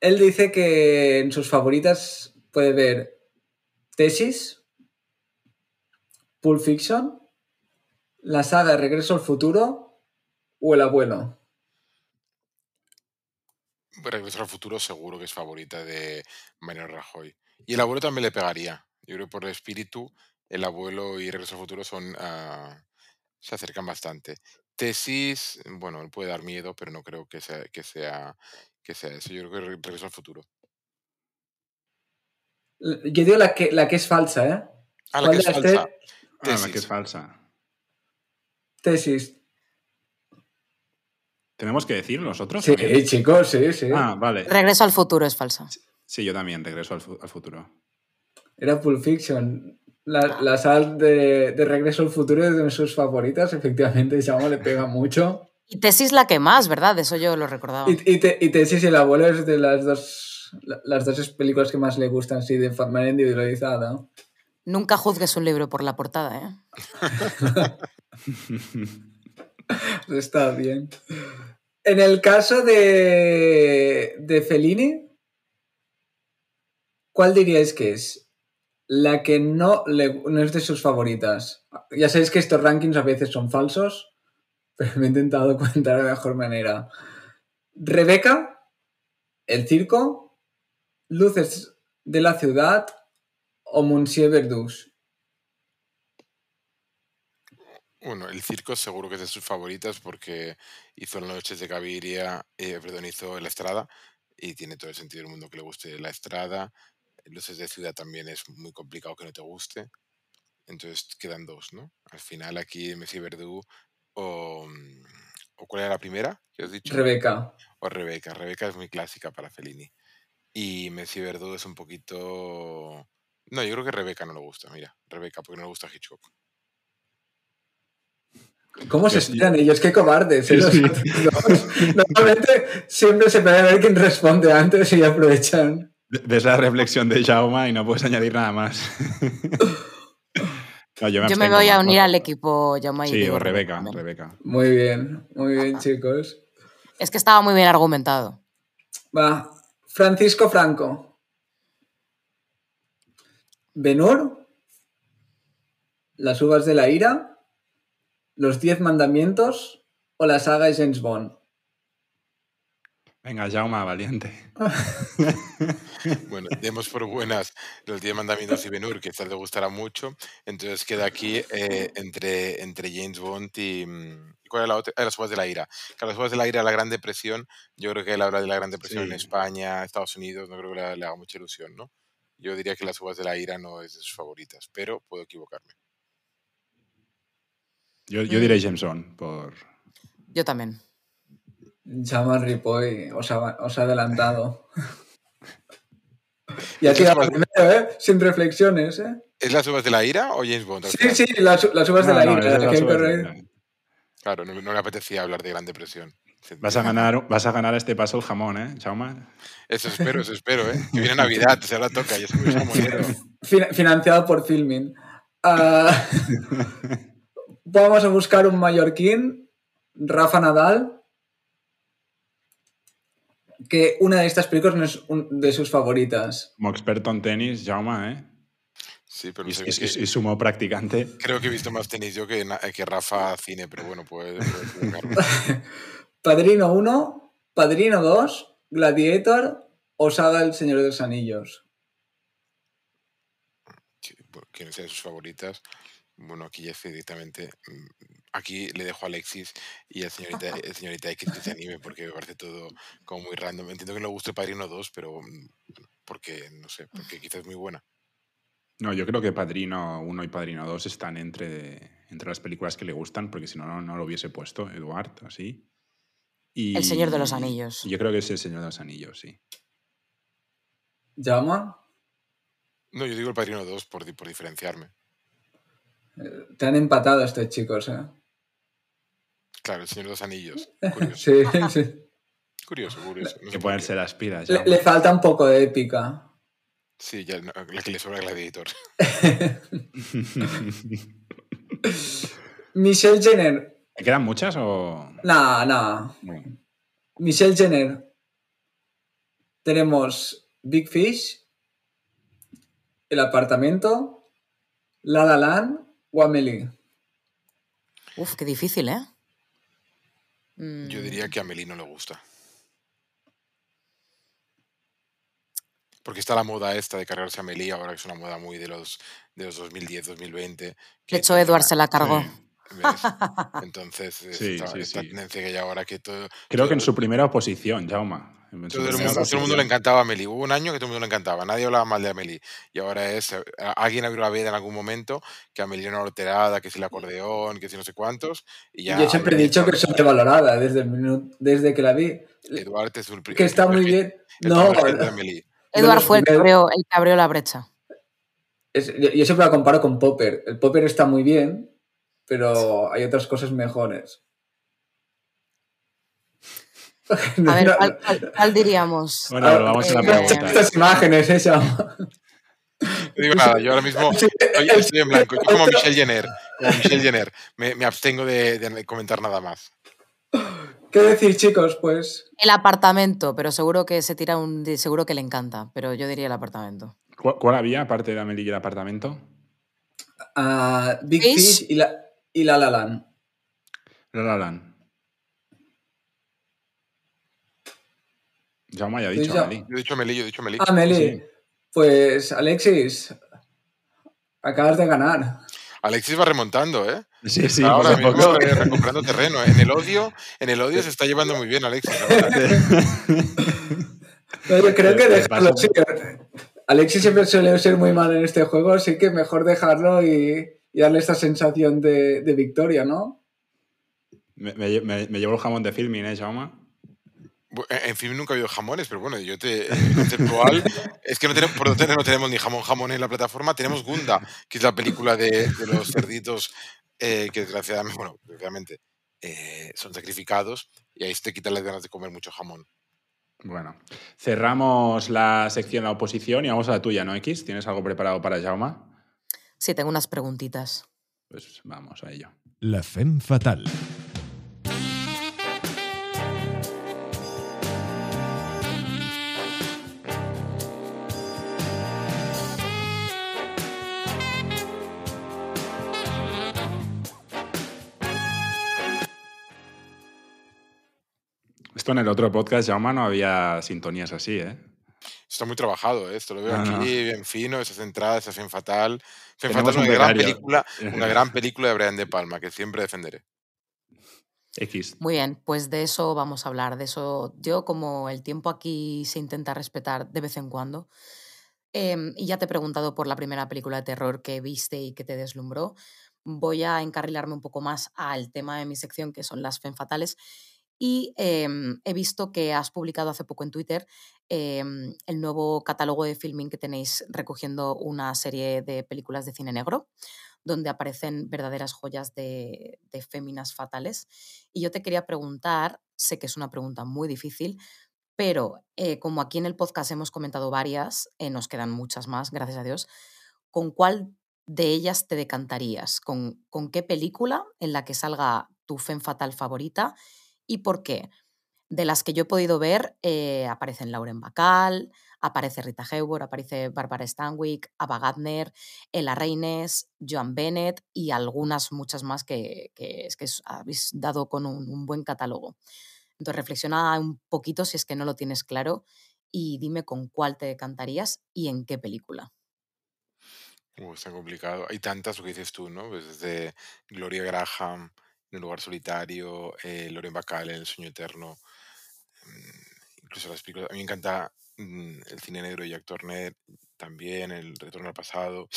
Él dice que en sus favoritas puede ver Tesis, Pulp Fiction, la saga Regreso al Futuro o El Abuelo. Regreso al futuro seguro que es favorita de Mariano Rajoy. Y el abuelo también le pegaría. Yo creo que por el espíritu, el abuelo y Regreso al futuro son ah, se acercan bastante. Tesis, bueno, él puede dar miedo, pero no creo que sea, que sea, que sea eso. Yo creo que Re- Regreso al futuro. Yo digo la que, la que es falsa, ¿eh? Ah, la ¿Cuál que es. Ah, la que Tesis. es falsa. Tesis. ¿Tenemos que decir nosotros? Sí, chicos, sí, sí. Ah, vale. Regreso al futuro es falsa. Sí, yo también regreso al, fu- al futuro. Era Pulp Fiction. La, la sal de, de Regreso al Futuro es de sus favoritas. Efectivamente, Jaume le pega mucho. Y tesis la que más, ¿verdad? Eso yo lo recordaba. Y, y, te- y Tesis y el abuelo es de las dos, la- las dos películas que más le gustan, sí, de manera individualizada. Nunca juzgues un libro por la portada, ¿eh? Está bien. En el caso de, de Fellini, ¿cuál diríais que es? La que no, no es de sus favoritas. Ya sabéis que estos rankings a veces son falsos, pero me he intentado contar de la mejor manera. Rebeca, El Circo, Luces de la Ciudad o Monsieur Verdus. Bueno, el circo seguro que es de sus favoritas porque hizo las noches de Gaviria, eh, perdón, hizo la estrada y tiene todo el sentido del mundo que le guste la estrada. Luces de ciudad también es muy complicado que no te guste. Entonces quedan dos, ¿no? Al final aquí Messi Verdú o, mm, o ¿cuál era la primera que has dicho? Rebeca. O Rebeca. Rebeca es muy clásica para Fellini. Y Messi Verdú es un poquito... No, yo creo que Rebeca no le gusta, mira. Rebeca, porque no le gusta Hitchcock. ¿Cómo se estiran ellos? ¡Qué cobardes! ¿eh? Sí, sí. Normalmente siempre se puede ver quién responde antes y aprovechan. Ves la reflexión de Jauma y no puedes añadir nada más. No, yo Yo me voy a unir al equipo Jaume y Sí, o Rebeca. Rebeca. Muy bien, muy bien, chicos. Es que estaba muy bien argumentado. Va, Francisco Franco. Benur. Las uvas de la ira. Los diez mandamientos. O la saga de James Bond. Venga, Jauma, valiente. Bueno, demos por buenas los 10 mandamientos y Benur, que esta le gustará mucho. Entonces queda aquí eh, entre, entre James Bond y. mm, ¿Cuál era la otra? Ah, las uvas de la ira. Las uvas de la ira, la Gran Depresión. Yo creo que él habla de la Gran Depresión en. España, Estados Unidos. No creo que le, le haga mucha ilusión, ¿no? Yo diría que las uvas de la ira no es de sus favoritas, pero puedo equivocarme. Yo, yo diré Jameson por. Yo también. Chama Ripoll os ha, os ha adelantado. y Es aquí que a es más- primero, ¿eh? Sin reflexiones, ¿eh? ¿Es las uvas de la ira o James Bond? Sí, sí, las, las uvas de la no, ira. es de las uvas de-. Claro, no, no le apetecía hablar de Gran Depresión. Vas a ganar, vas a ganar este paso el jamón, ¿eh, Jauma? Eso espero, eso espero, ¿eh? Que viene Navidad, se ahora toca, yo soy muy jamonero. Fin- financiado por Filmin. Ah, vamos a buscar un mallorquín, Rafa Nadal, que una de estas películas no es un- de sus favoritas. Como experto en tenis, Jauma, ¿eh? Sí, pero no Y, sé y- qué- y- y sumo practicante. Creo que he visto más tenis yo que, que Rafa cine, pero bueno, puede, puede equivocarme. Padrino 1, Padrino 2, Gladiator o Saga El Señor de los Anillos. Sí, bueno, que no sea de sus favoritas. Bueno, aquí ya directamente. Aquí le dejo a Alexis y a señorita, el señorita X que se anime porque me parece todo como muy random. Entiendo que no le guste Padrino 2, pero mm, porque, no sé, porque quizás es muy buena. No, yo creo que Padrino 1 y Padrino 2 están entre, entre las películas que le gustan, porque si no, no, no lo hubiese puesto, Eduard, así. Y El Señor de los Anillos. Yo creo que es El Señor de los Anillos, sí. ¿Llama? No, yo digo el Padrino 2 por, por diferenciarme. Te han empatado estos chicos, ¿eh? Claro, el Señor de los Anillos. Curioso, Sí, sí. curioso, curioso. No sé que ponerse las pilas. Le, falta un poco de épica. Sí, ya, no, la que le sobra Gladiator. Michelle Jenner. ¿Te quedan muchas o...? Nah, nah. no? Michelle Jenner. Tenemos Big Fish, El Apartamento, La La Land o Amelie. Uf, qué difícil, ¿eh? Mm, Yo diría que a Meli no le gusta. Porque está la moda esta de cargarse a Meli, ahora que es una moda muy de los, de los 2010, 2020. De que hecho, toda Edward la- se la cargó. Sí. ¿ves? Entonces, Sí, esta, sí, esta sí. tendencia que hay ahora que todo... Creo que en su primera oposición, Jauma. Todo el mundo, todo el mundo le encantaba a Amelie. Hubo un año que todo el mundo le encantaba. Nadie hablaba mal de Amelie. Y ahora es. eh, Alguien abrió la veda en algún momento que Amelie era una horterada, que si el acordeón, que si no sé cuántos. Y ya. Yo siempre he dicho que es sobrevalorada desde, desde que la vi. Eduard es pri- Que está muy bien. No, los fue el que, abrió, el que abrió la brecha. es- yo, yo siempre la comparo con Popper. El Popper está muy bien, pero hay otras cosas mejores. A ver, ¿cuál, cuál- cuál diríamos? Bueno, Ah, volvamos a la eh, pregunta. Estas imágenes, esa. No digo nada, yo ahora mismo estoy, estoy en blanco. Yo como Michelle Jenner, como Michelle Jenner, me, me abstengo de, de comentar nada más. ¿Qué decir, chicos? Pues El apartamento, pero seguro que se tira un. Seguro que le encanta, pero yo diría el apartamento. ¿Cuál, cuál había, aparte de Amelie y el apartamento? ah, Big Fish. Fish y la, y la La Land. La La Land. Jaume ya ha Sí, dicho ya. Amelie. Yo he dicho Amelie, yo he dicho Amelie. Ah, Meli. Sí. Pues, Alexis, acabas de ganar. Alexis va remontando, ¿eh? Sí, sí, ahora mismo poco. está recuperando terreno. En el odio, en el odio se está llevando muy bien, Alexis. No, yo creo que Te dejarlo así. Alexis siempre suele ser muy mal en este juego, así que mejor dejarlo y, y darle esta sensación de, de victoria, ¿no? Me, me me- me llevo el jamón de filming, ¿eh, Jaume? Bu- En fin, nunca ha habido jamones, pero bueno, yo te. Conceptual es que no tenemos, por donde no tenemos ni jamón jamón en la plataforma, tenemos Gunda, que es la película de, de los cerditos eh, que desgraciadamente, bueno, desgraciadamente eh, son sacrificados y ahí se te quitan las ganas de comer mucho jamón. Bueno, cerramos la sección La oposición y vamos a la tuya, ¿no, X? ¿Tienes algo preparado para Jaume? Sí, tengo unas preguntitas. Pues vamos a ello. La femme fatal. Esto en el otro podcast, Jaume, no había sintonías así, ¿eh? Está muy trabajado, ¿eh? esto lo veo No, aquí no. bien fino, esas entradas, esa Fen Fatal. Fen Tenemos Fatal es un una gran becario. película, una gran película de Brian De Palma, que siempre defenderé. X. Muy bien, pues de eso vamos a hablar. De eso, yo como el tiempo aquí se intenta respetar de vez en cuando, em, y ya te he preguntado por la primera película de terror que viste y que te deslumbró, voy a encarrilarme un poco más al tema de mi sección, que son las fen fatales. Y em, he visto que has publicado hace poco en Twitter em, el nuevo catálogo de filming que tenéis recogiendo una serie de películas de cine negro, donde aparecen verdaderas joyas de, de féminas fatales. Y yo te quería preguntar, sé que es una pregunta muy difícil, pero eh, como aquí en el podcast hemos comentado varias, eh, nos quedan muchas más, gracias a Dios, ¿con cuál de ellas te decantarías? ¿Con, con qué película en la que salga tu femme fatal favorita y por qué? De las que yo he podido ver, eh, aparecen Lauren Bacall, aparece Rita Hayworth, aparece Barbara Stanwyck, Ava Gardner, Ella Reines, Joan Bennett y algunas muchas más que, es que habéis dado con un, un buen catálogo. Entonces reflexiona un poquito si es que no lo tienes claro y dime con cuál te decantarías y en qué película. Uh, está complicado. Hay tantas, lo que dices tú, ¿no? Pues desde Gloria Graham, En un lugar solitario, eh, Lauren Bacall, En el sueño eterno, mm, incluso las películas. A mí me encanta mm, el cine negro de Jack Turner, también El retorno al pasado.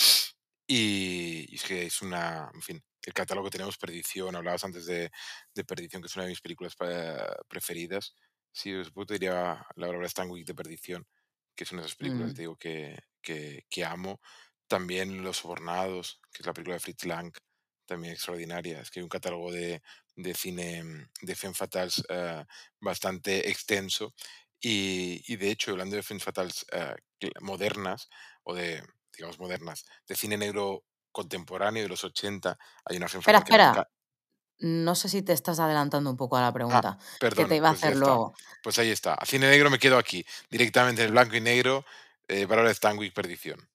Y, y es que es una, en fin, el catálogo que tenemos, Perdición, hablabas antes de, de Perdición, que es una de mis películas pa- preferidas. Sí, después te diría la Barbara Stanwyck de Perdición, que es una de esas películas, Mm. te digo, que, que, que amo. También Los Sobornados, que es la película de Fritz Lang, también extraordinaria. Es que hay un catálogo de, de cine mm, de femme fatales eh, bastante extenso. Y, y de hecho, hablando de femme fatales eh, cl- modernas, o de, digamos, modernas, de cine negro contemporáneo de los 80, hay una femme Espera, fatal espera. enca- No sé si te estás adelantando un poco a la Ah, pregunta que te iba a pues ya hacer luego. Pues ahí está. A cine negro me quedo aquí, directamente en el blanco y negro, eh, Bárbara Stanwyck, Perdición.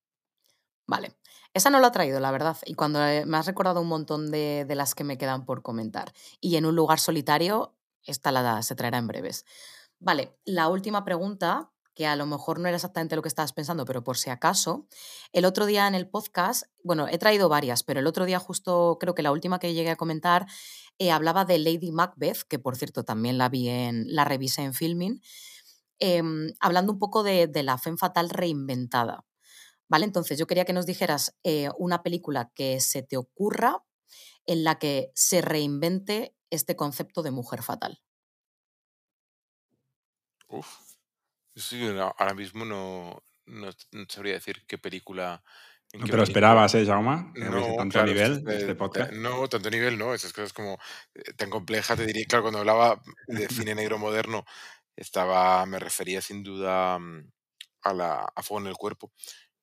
Vale. Esa no la he traído, la verdad. Y cuando eh, me has recordado un montón de, de las que me quedan por comentar. Y en un lugar solitario, esta la se traerá en breves. Vale, la última pregunta, que a lo mejor no era exactamente lo que estabas pensando, pero por si acaso, el otro día en el podcast, bueno, he traído varias, pero el otro día justo creo que la última que llegué a comentar eh, hablaba de Lady Macbeth, que por cierto también la vi en, la revisé en filming. em, hablando un poco de, de la Femme Fatal reinventada. ¿Vale? Entonces, yo quería que nos dijeras eh, una película que se te ocurra en la que se reinvente este concepto de mujer fatal. Uf. Sí, ahora mismo no, no, no sabría decir qué película. en No qué te lo película- esperabas, ¿eh, Jaume? No, tanto claro, nivel es- este podcast. No, tanto nivel no, esas cosas como eh, tan complejas, te diría, claro, cuando hablaba de cine negro moderno, estaba, me refería sin duda mm, a la a Fuego en el Cuerpo,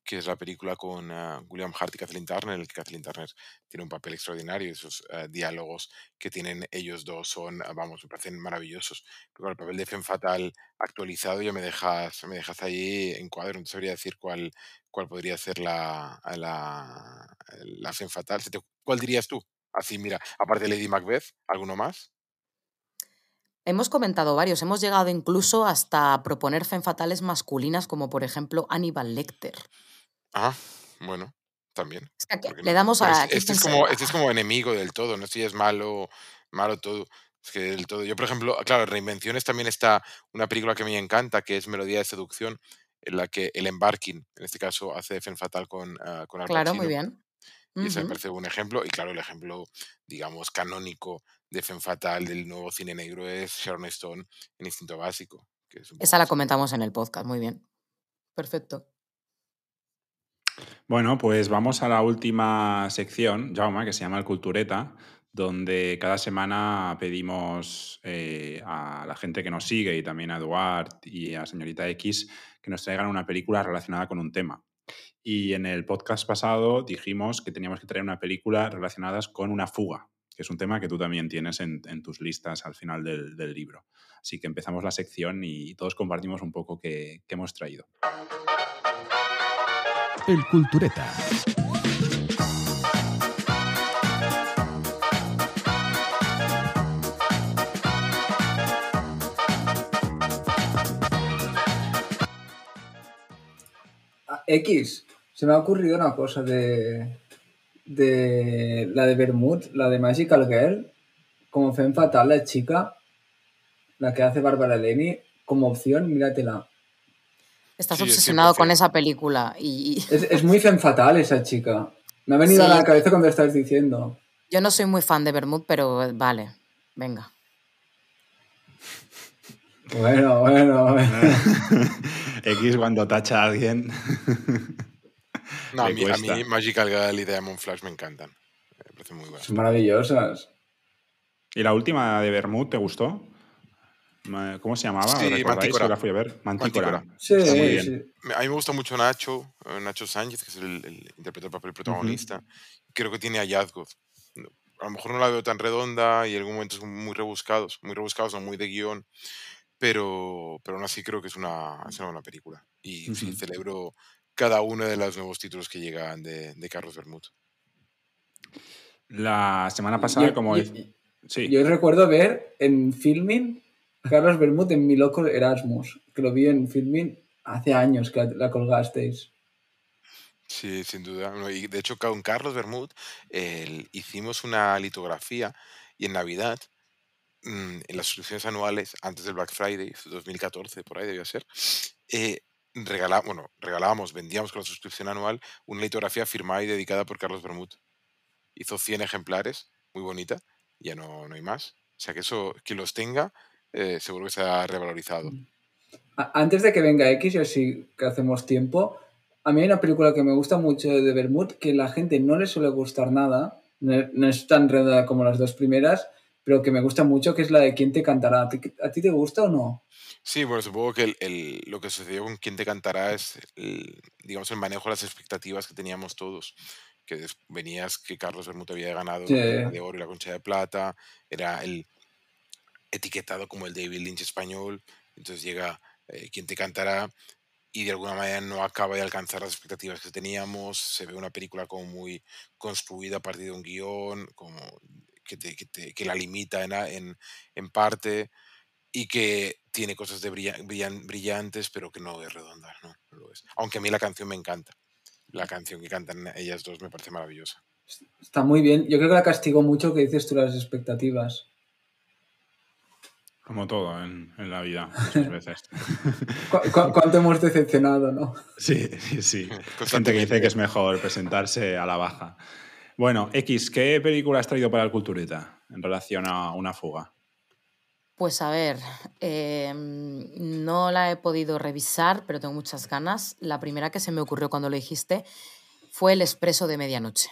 que es la película con ah, William Hart y Kathleen Turner, en el que Kathleen Turner tiene un papel extraordinario y esos ah, diálogos que tienen ellos dos son, ah, vamos, me parecen maravillosos. Pero el papel de Femme Fatal actualizado ya me dejas, me dejas ahí en cuadro, no sabría decir cuál, cuál podría ser la, la, la Femme Fatal. ¿Cuál dirías tú? Así, mira, aparte de Lady Macbeth, ¿alguno más? Hemos comentado varios, hemos llegado incluso hasta proponer femme fatales masculinas, como por ejemplo Aníbal Lecter. Ah, bueno, también. Es que aquí ¿por qué le damos a. este, este es como, este es como enemigo del todo, no este ya es malo, malo todo. Es que del todo. Yo, por ejemplo, claro, Reinvenciones también está una película que me encanta, que es Melodía de Seducción, en la que el embarking, en este caso, hace Femme Fatal con, ah, con Al Claro, muy bien. Y ese me parece un ejemplo. Y claro, el ejemplo, digamos, canónico de Femme Fatal del nuevo cine negro es Sharon Stone en Instinto Básico. Que es un Esa la comentamos en el podcast, muy bien. Perfecto. Bueno, pues vamos a la última sección, Jaume, que se llama el Cultureta, donde cada semana pedimos eh, a la gente que nos sigue y también a Eduard y a Señorita X que nos traigan una película relacionada con un tema. Y en el podcast pasado dijimos que teníamos que traer una película relacionada con una fuga, que es un tema que tú también tienes en, tus listas al final del, libro. Así que empezamos la sección y todos compartimos un poco qué hemos traído. El Cultureta. Ah, X, se me ha ocurrido una cosa de, de la de Bermud, la de Magical Girl, como Femme Fatal, la chica, la que hace Bárbara Leni, como opción, míratela. Estás Sí, es obsesionado con 100%. esa película y Es, es muy Femme Fatal esa chica. Me ha venido Sí. a la cabeza cuando estabas diciendo. yo no soy muy fan de Bermud, pero eh, vale, venga. Bueno, bueno, bueno. X cuando tacha a alguien. No, a mí, a mí Magical Girl y Diamond Flash me encantan. Me parecen muy buenas. Son maravillosas. ¿Y la última de Bermud te gustó? ¿Cómo se llamaba? Sí. Mantícora. La fui a ver. Mantícora. Mantícora. Sí, Está muy bien. sí. A mí me gusta mucho Nacho, eh, Nacho Sánchez, que es el, el interpreta el papel protagonista. Creo que tiene hallazgos. A lo mejor no la veo tan redonda y en algún momento son muy rebuscados, muy rebuscados, son muy de guion, pero, pero aún así creo que es una, es una buena película. Y sí, Ujú. celebro cada uno de los nuevos títulos que llegan de, de Carlos Bermud. La semana pasada, Yo- como... yo- sí. Yo recuerdo ver en filming Carlos Bermud en Mi Loco Erasmus, que lo vi en filming hace años que la, colgasteis. Sí, sin duda. Y de hecho, con Carlos Bermud hicimos una litografía y en Navidad, mm, en las suscripciones anuales, antes del Black Friday, 2014, por ahí debía ser, eh, regalábamos, vendíamos con la suscripción anual una litografía firmada y dedicada por Carlos Bermud. Hizo 100 ejemplares, muy bonita, ya no, no hay más. O sea que eso, quien los tenga, eh, seguro que se ha revalorizado. A- Antes de que venga X, y así que hacemos tiempo, a mí hay una película que me gusta mucho de Bermud, que la gente no le suele gustar nada, no, es tan redonda como las dos primeras, pero que me gusta mucho, que es la de ¿Quién te cantará? ¿A ti, a ti te gusta o no? Sí, bueno, supongo que el, el- lo que sucedió con Quién te cantará es, el, digamos, el manejo de las expectativas que teníamos todos. Que venías que Carlos Bermud había ganado Sí. la de oro y la concha de plata, era el etiquetado como el David Lynch español, entonces llega eh, Quién te cantará y de alguna manera no acaba de alcanzar las expectativas que teníamos, se ve una película como muy construida a partir de un guion, como que, te- que la limita en, en, en parte y que tiene cosas de brilla- brillan- brillantes, pero que no es redonda, no. Aunque a mí la canción me encanta. La canción que cantan ellas dos me parece maravillosa. Está muy bien. Yo creo que la castigó mucho que dices tú las expectativas. Como todo en, en la vida, muchas veces. ¿Cu- cu- cuánto hemos decepcionado, no? Sí, sí, sí. Gente que dice que es mejor presentarse a la baja. Bueno, X, ¿qué película has traído para el Culturita en relación a una fuga? Pues a ver, eh, no la he podido revisar, pero tengo muchas ganas. La primera que se me ocurrió cuando lo dijiste fue El Expreso de Medianoche,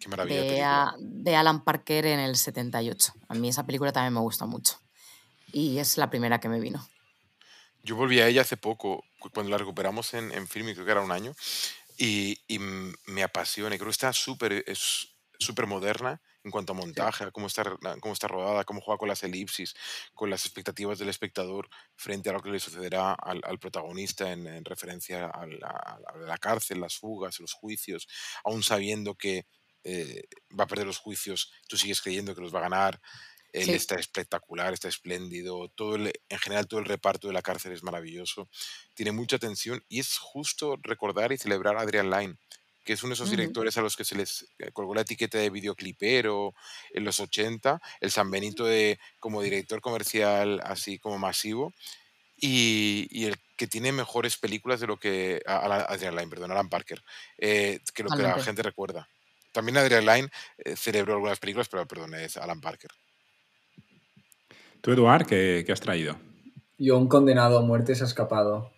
Qué maravilla. de a- de Alan Parker en el 78. A mí esa película también me gusta mucho. Y es la primera que me vino. Yo volví a ella hace poco, cu- cuando la recuperamos en, en film, creo que era un año, y, y me apasiona. Creo que está súper es súper moderna en cuanto a montaje, a cómo está, cómo está rodada, cómo juega con las elipsis, con las expectativas del espectador frente a lo que le sucederá al, al protagonista en, en referencia a la, a la cárcel, las fugas, los juicios, aún sabiendo que eh, va a perder los juicios, tú sigues creyendo que los va a ganar. Él Sí. está espectacular, está espléndido. Todo el- en general, todo el reparto de la cárcel es maravilloso. Tiene mucha tensión y es justo recordar y celebrar a Adrian Lyne, que es uno de esos directores a los que se les eh, colgó la etiqueta de videoclipero en los 80, el San Benito de, como director comercial así como masivo, y, y el que tiene mejores películas de lo que. a- a- Adrian Lyne, perdón, Alan Parker, eh, que lo que la gente recuerda. También Adrian Lyne eh, celebró algunas películas, pero perdón, es Alan Parker. Tú, Eduard, ¿qué, qué has traído? Yo, un condenado a muerte se ha escapado.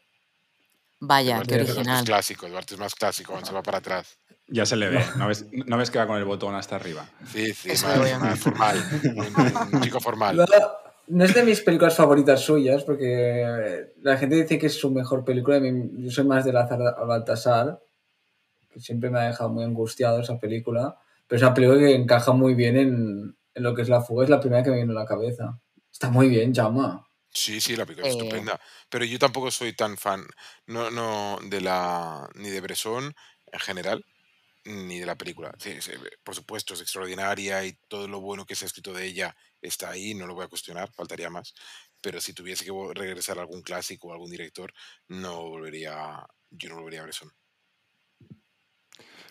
Vaya, Duarte- qué Duarte es original. clásico, Duarte es más clásico, se va para atrás. Ya se le ve, ¿no ves, no ves que va con el botón hasta arriba? Sí, sí, Eso más, más formal. Un, un chico formal. No, no es de mis películas favoritas suyas, porque la gente dice que es su mejor película. Yo soy más de Lázaro Baltasar, que siempre me ha dejado muy angustiado esa película. Pero es una película que encaja muy bien en, en lo que es la fuga. Es la primera que me viene a la cabeza. Está muy bien, Jaume. Sí, sí, la película es Eh. estupenda. Pero yo tampoco soy tan fan, no, no, de la, ni de Bresson en general, ni de la película. Sí, sí, por supuesto, es extraordinaria y todo lo bueno que se ha escrito de ella está ahí, no lo voy a cuestionar, faltaría más. Pero si tuviese que regresar a algún clásico o algún director, no volvería, yo no volvería a Bresson.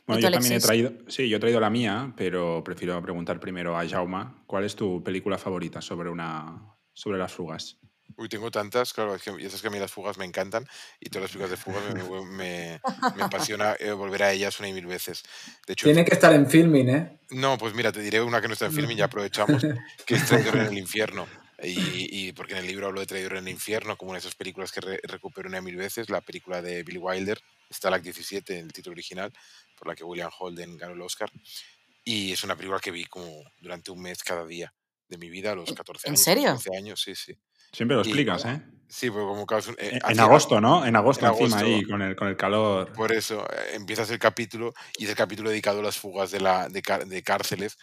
Bueno, ¿Y yo también he traído, sí, yo he traído la mía, pero prefiero preguntar primero a Jauma, ¿cuál es tu película favorita sobre una sobre las fugas? Uy, tengo tantas, claro, es que, ya sabes que a mí las fugas me encantan y todas las películas de fugas me, me, me apasiona eh, volver a ellas una y mil veces. De hecho, Tiene que estar en filming, ¿eh? No, pues mira, te diré una que no está en filming, ya aprovechamos, que es Traidor en el Infierno. Y, y porque en el libro hablo de Traidor en el Infierno, como una de esas películas que re- recupero una y mil veces, la película de Billy Wilder, Stalag 17 en el título original, por la que William Holden ganó el Oscar. Y es una película que vi como durante un mes cada día de mi vida, a los ¿En- 14 en años. serio? 15 años, sí, sí. Siempre lo Y- explicas, ¿eh? Sí, pues como causa- eh, En, en agosto, ¿no? En agosto en encima agosto. ahí, con el, con el calor. Por eso, eh, empiezas el capítulo y es el capítulo dedicado a las fugas de, la, de, de cárceles.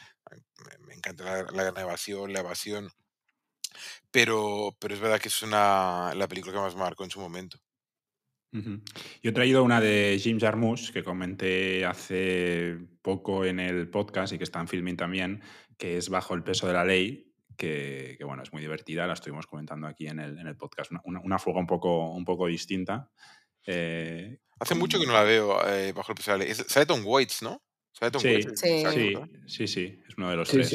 Me, me encanta la, la, la evasión, la evasión. Pero, pero es verdad que es una, la película que más marcó en su momento. Yo he traído una de Jim Jarmusch, que comenté hace poco en el podcast y que está en filming también, que es Bajo el peso de la ley, que, que, bueno, es muy divertida, la estuvimos comentando aquí en el, en el podcast. Una, una- una fuga un poco, un poco distinta. eh, Hace con- mucho que no la veo eh, bajo el peso de la ley. Es- Sale Tom Waits, ¿no? Sale Tom Sí, Waits. Sí. Sí, sí, sí, es uno de los Sí, tres.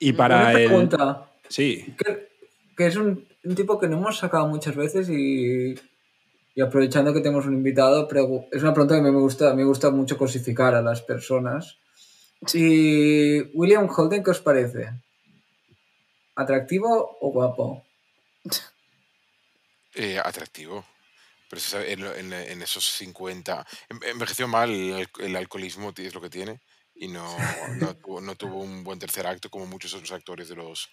Sí. Y para Una el... pregunta. Sí, que, que es un, un tipo que no hemos sacado muchas veces y, y aprovechando que tenemos un invitado, es una pregunta que a mí me gusta, me gusta mucho cosificar a las personas. Y William Holden, ¿qué os parece? ¿Atractivo o guapo? Eh, atractivo. Pero en, lo- en- en esos 50. en- Envejeció mal, el alcoholismo es lo que tiene. Y no, no, tuvo, no tuvo un buen tercer acto como muchos otros actores de los,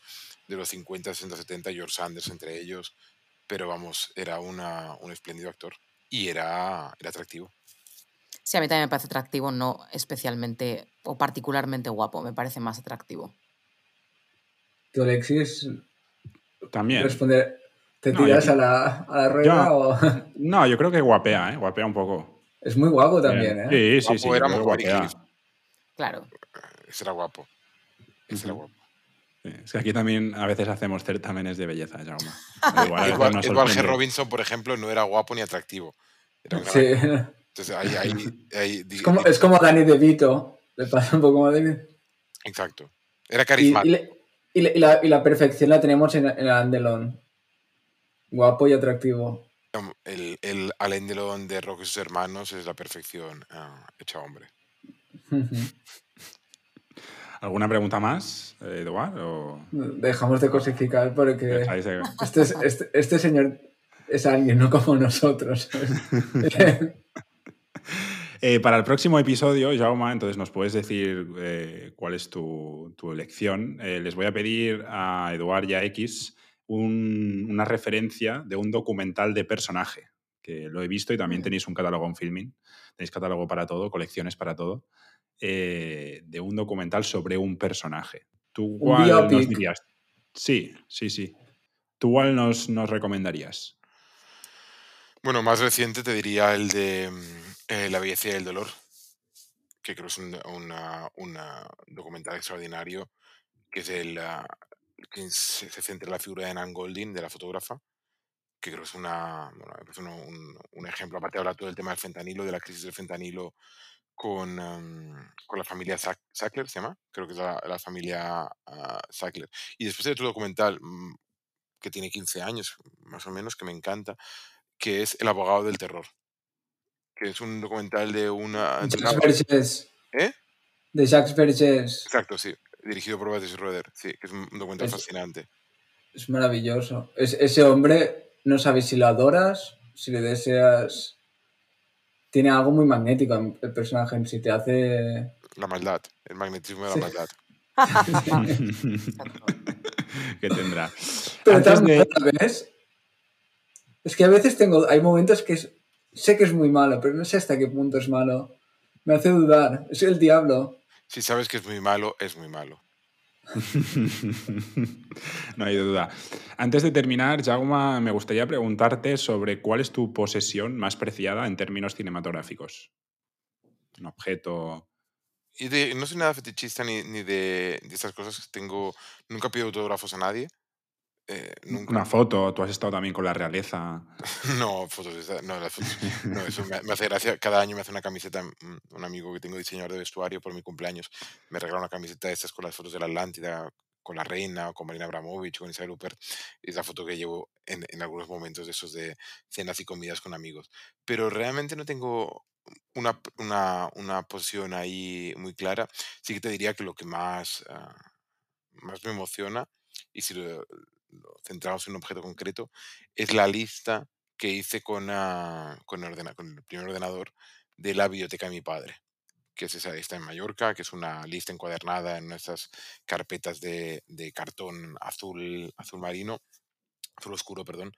de los 50, 60, 70, George Sanders entre ellos. Pero vamos, era una, un espléndido actor. Y era, era atractivo. Sí, a mí también me parece atractivo, no especialmente o particularmente guapo, me parece más atractivo. ¿Tú, Alexis, también. responder, ¿te No, tiras yo- a, la, a la rueda Yo- o...? No, yo creo que guapea, ¿eh? Guapea un poco. Es muy guapo también, ¿eh? Sí, sí, Guapo sí. era guapea. Claro. Ese era guapo. Ese era guapo. Sí, Es que aquí también a veces hacemos certámenes de belleza, Jaume. Igual nos Edward G. Robinson, por ejemplo, no era guapo ni atractivo. Era Sí. Entonces, ahí, ahí, ahí Es como, es como Danny DeVito. Le pasa un poco a Danny. Exacto. Era carismático. y le, Y la, y la- y la perfección la tenemos en, en el Andelon. Guapo y atractivo. El, el Alain Delon de Rock y sus hermanos es la perfección ah, hecha hombre. ¿Alguna pregunta más, eh, Eduard? O... Dejamos de cosificar porque este, es- este, este señor es alguien, no como nosotros. Eh, para el próximo episodio, Jauma, entonces nos puedes decir eh, cuál es tu, tu elección. Eh, les voy a pedir a Eduard y a X un- una referencia de un documental de personaje, que lo he visto y también tenéis un catálogo en Filming. Tenéis catálogo para todo, colecciones para todo, eh, de un documental sobre un personaje. ¿Tú cuál nos dirías? Sí, sí, sí. ¿Tú cuál nos, nos recomendarías? Bueno, más reciente te diría el de mm, eh, La belleza y el dolor, que creo es un una- una documental extraordinario, que es el que se, se centra en la figura de Nan Goldin, de la fotógrafa, que creo que es una, bueno, uno- un, un ejemplo. Aparte habla todo del tema del fentanilo, de la crisis del fentanilo con, am, con la familia Sack- Sackler, ¿se llama? Creo que es la, la familia ah, Sackler. Y después hay otro documental mm, que tiene 15 años, más o menos, que me encanta, que es El abogado del terror, que es un documental de una... de una- Jacques Vergés. ¿Eh? De Jacques Vergés. Exacto, sí, dirigido por Baptiste Schroeder, sí, que es un un documental Es- fascinante. Es maravilloso. Es- ese hombre, no sabes si lo adoras, si le deseas. Tiene algo muy magnético el personaje en sí. Te hace. La maldad, el magnetismo de la Sí. maldad. que tendrá. Pero Antes también, de- ¿ves? Es que a veces tengo. Hay momentos que es- sé que es muy malo, pero no sé hasta qué punto es malo. Me hace dudar. Es el diablo. Si sabes que es muy malo, es muy malo. no hay duda. Antes de terminar, Jauma, me gustaría preguntarte sobre cuál es tu posesión más preciada en términos cinematográficos. Un objeto. Y de, no soy nada fetichista ni, ni de, de estas cosas. Tengo, nunca pido autógrafos a nadie. Eh, nunca. Una foto, tú has estado también con la realeza. No, fotos no, las fotos, no, eso me, me hace gracia. Cada año me hace una camiseta, mm, un amigo que tengo diseñador de vestuario por mi cumpleaños, me regala una camiseta de estas con las fotos de la Atlántida, con la reina, o con Marina Abramovich, o con Isabel Rupert. Es la foto que llevo en, en algunos momentos de esos de cenas y comidas con amigos. Pero realmente no tengo una, una, una posición ahí muy clara. Sí que te diría que lo que más, ah, más me emociona, y si lo, lo centramos en un objeto concreto, es la lista que hice con, con, el primer ordenador de la biblioteca de mi padre, que es esa lista en Mallorca, que es una lista encuadernada en nuestras carpetas de, de cartón azul, azul marino, azul oscuro, perdón,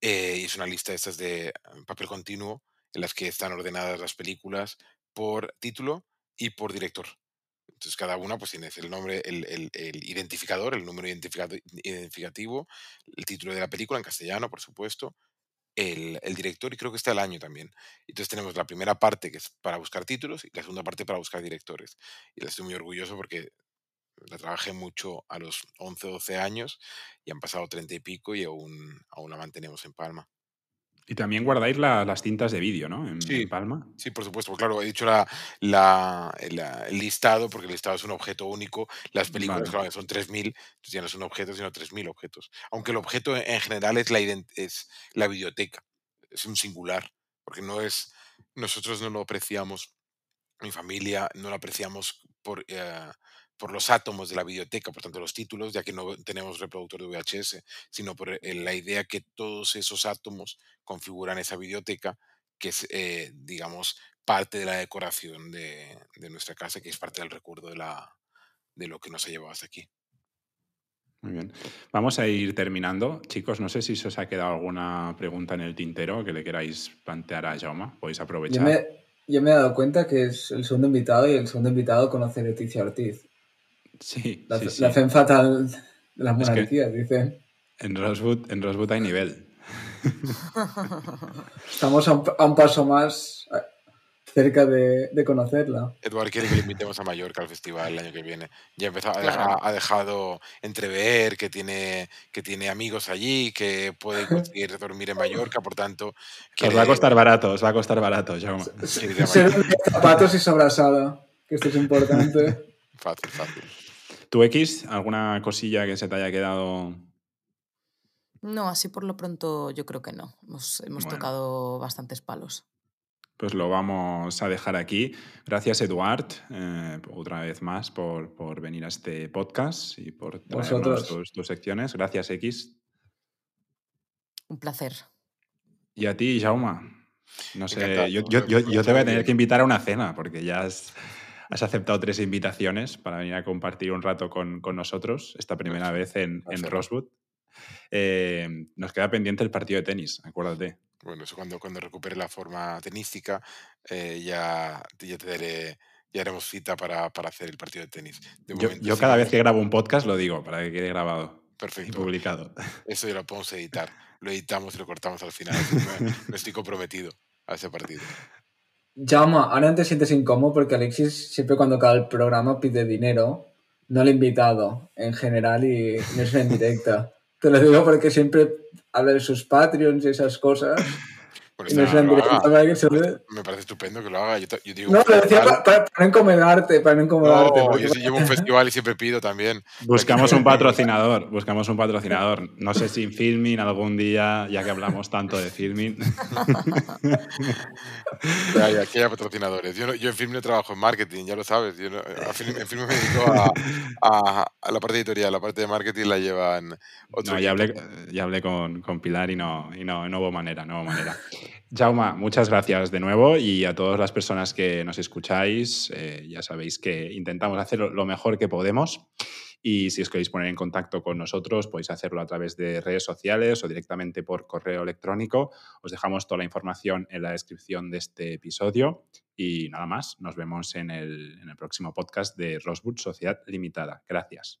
eh, y es una lista de estas de ah, papel continuo en las que están ordenadas las películas por título y por director. Entonces cada una pues tienes el nombre, el, el- identificador, el número identificativo, el título de la película en castellano, por supuesto, el, el director y creo que está el año también. Entonces tenemos la primera parte que es para buscar títulos y la segunda parte para buscar directores. Y estoy muy orgulloso porque la trabajé mucho a los 11 o 12 años y han pasado 30 y pico y aún, aún la mantenemos en Palma. Y también guardáis la- las cintas de vídeo, ¿no? En, Sí. en Palma. Sí, por supuesto. Claro, he dicho la, la- el, la- el listado, porque el listado es un objeto único. Las películas, Vale. claro, son 3.000, entonces ya no es un objeto, sino 3.000 objetos. Aunque el objeto en general es la, es la biblioteca, es un singular, porque no es, nosotros no lo apreciamos, mi familia no lo apreciamos por, eh, por los átomos de la biblioteca, por tanto los títulos, ya que no tenemos reproductor de VHS, sino por eh, la idea que todos esos átomos configuran esa biblioteca, que es, eh, digamos, parte de la decoración de, de nuestra casa, que es parte del recuerdo de, la, de lo que nos ha llevado hasta aquí. Muy bien. Vamos a ir terminando. Chicos, no sé si se os ha quedado alguna pregunta en el tintero que le queráis plantear a Jaume. Podéis Yo aprovechar. me, yo me he dado cuenta que es el segundo invitado y el segundo invitado conoce a Leticia Ortiz. Sí, La, sí, sí. la fatal de las Es que- monarquías, dicen. En Rosewood, en Rosewood hay nivel. Estamos a un, a un paso más cerca de, de conocerla. Eduard quiere que le invitemos a Mallorca al festival el año que viene. Ya ha, dejado entrever que tiene, que tiene amigos allí, que puede conseguir dormir en Mallorca, por tanto... Os quiere- va a costar barato, os va a costar barato, Jaume. Ser zapatos y sobrasada, que esto es importante. Fácil, fácil. ¿Tú X, alguna cosilla que se te haya quedado? No, así por lo pronto yo creo que no. Hemos, hemos Bueno. tocado bastantes palos. Pues lo vamos a dejar aquí. Gracias, Eduard, eh, otra vez más por, por venir a este podcast y por traernos tus, tus secciones. Gracias, X. Un placer. Y a ti, Jauma. No sé, yo, yo- yo- yo te voy a tener que invitar a una cena porque ya has, has aceptado tres invitaciones para venir a compartir un rato con, con nosotros, esta primera vez en, en. Rosewood. Eh, nos queda pendiente el partido de tenis, acuérdate. Bueno, eso cuando, cuando recupere la forma tenística, eh, ya, ya te daré, ya haremos cita para, para hacer el partido de tenis. De Yo, momento yo sí cada vez que grabo un podcast lo digo para que quede grabado y Perfecto. publicado. Eso ya lo podemos editar. Lo editamos y lo cortamos al final. me estoy comprometido a ese partido. Jaume, ahora no te sientes incómodo porque Alexis siempre cuando acaba el programa pide dinero, no el invitado en general y no es en directa. Te lo digo porque siempre habla de sus Patreons y esas cosas. No en. Me parece estupendo que lo haga. Yo, te- yo digo, No, lo decía para, para- para no incomodarte, para no incomodarte. No, yo sí llevo un festival y siempre pido también. Buscamos un patrocinador, buscamos un patrocinador. No sé si Filmin algún día, ya que hablamos tanto de Filmin. Ya, ya, que haya patrocinadores. Yo, yo en film no trabajo en marketing, ya lo sabes. Yo film- en film me dedico a, a- a la parte editorial, la parte de marketing la llevan otros. No, ya hablé, ya hablé con, con Pilar y no, y no, no hubo manera, no hubo manera. Jauma, muchas gracias de nuevo y a todas las personas que nos escucháis, eh, ya sabéis que intentamos hacer lo- mejor que podemos y si os queréis poner en contacto con nosotros podéis hacerlo a través de redes sociales o directamente por correo electrónico. Os dejamos toda la información en la descripción de este episodio y nada más, nos vemos en el, en el próximo podcast de Rosewood Sociedad Limitada. Gracias.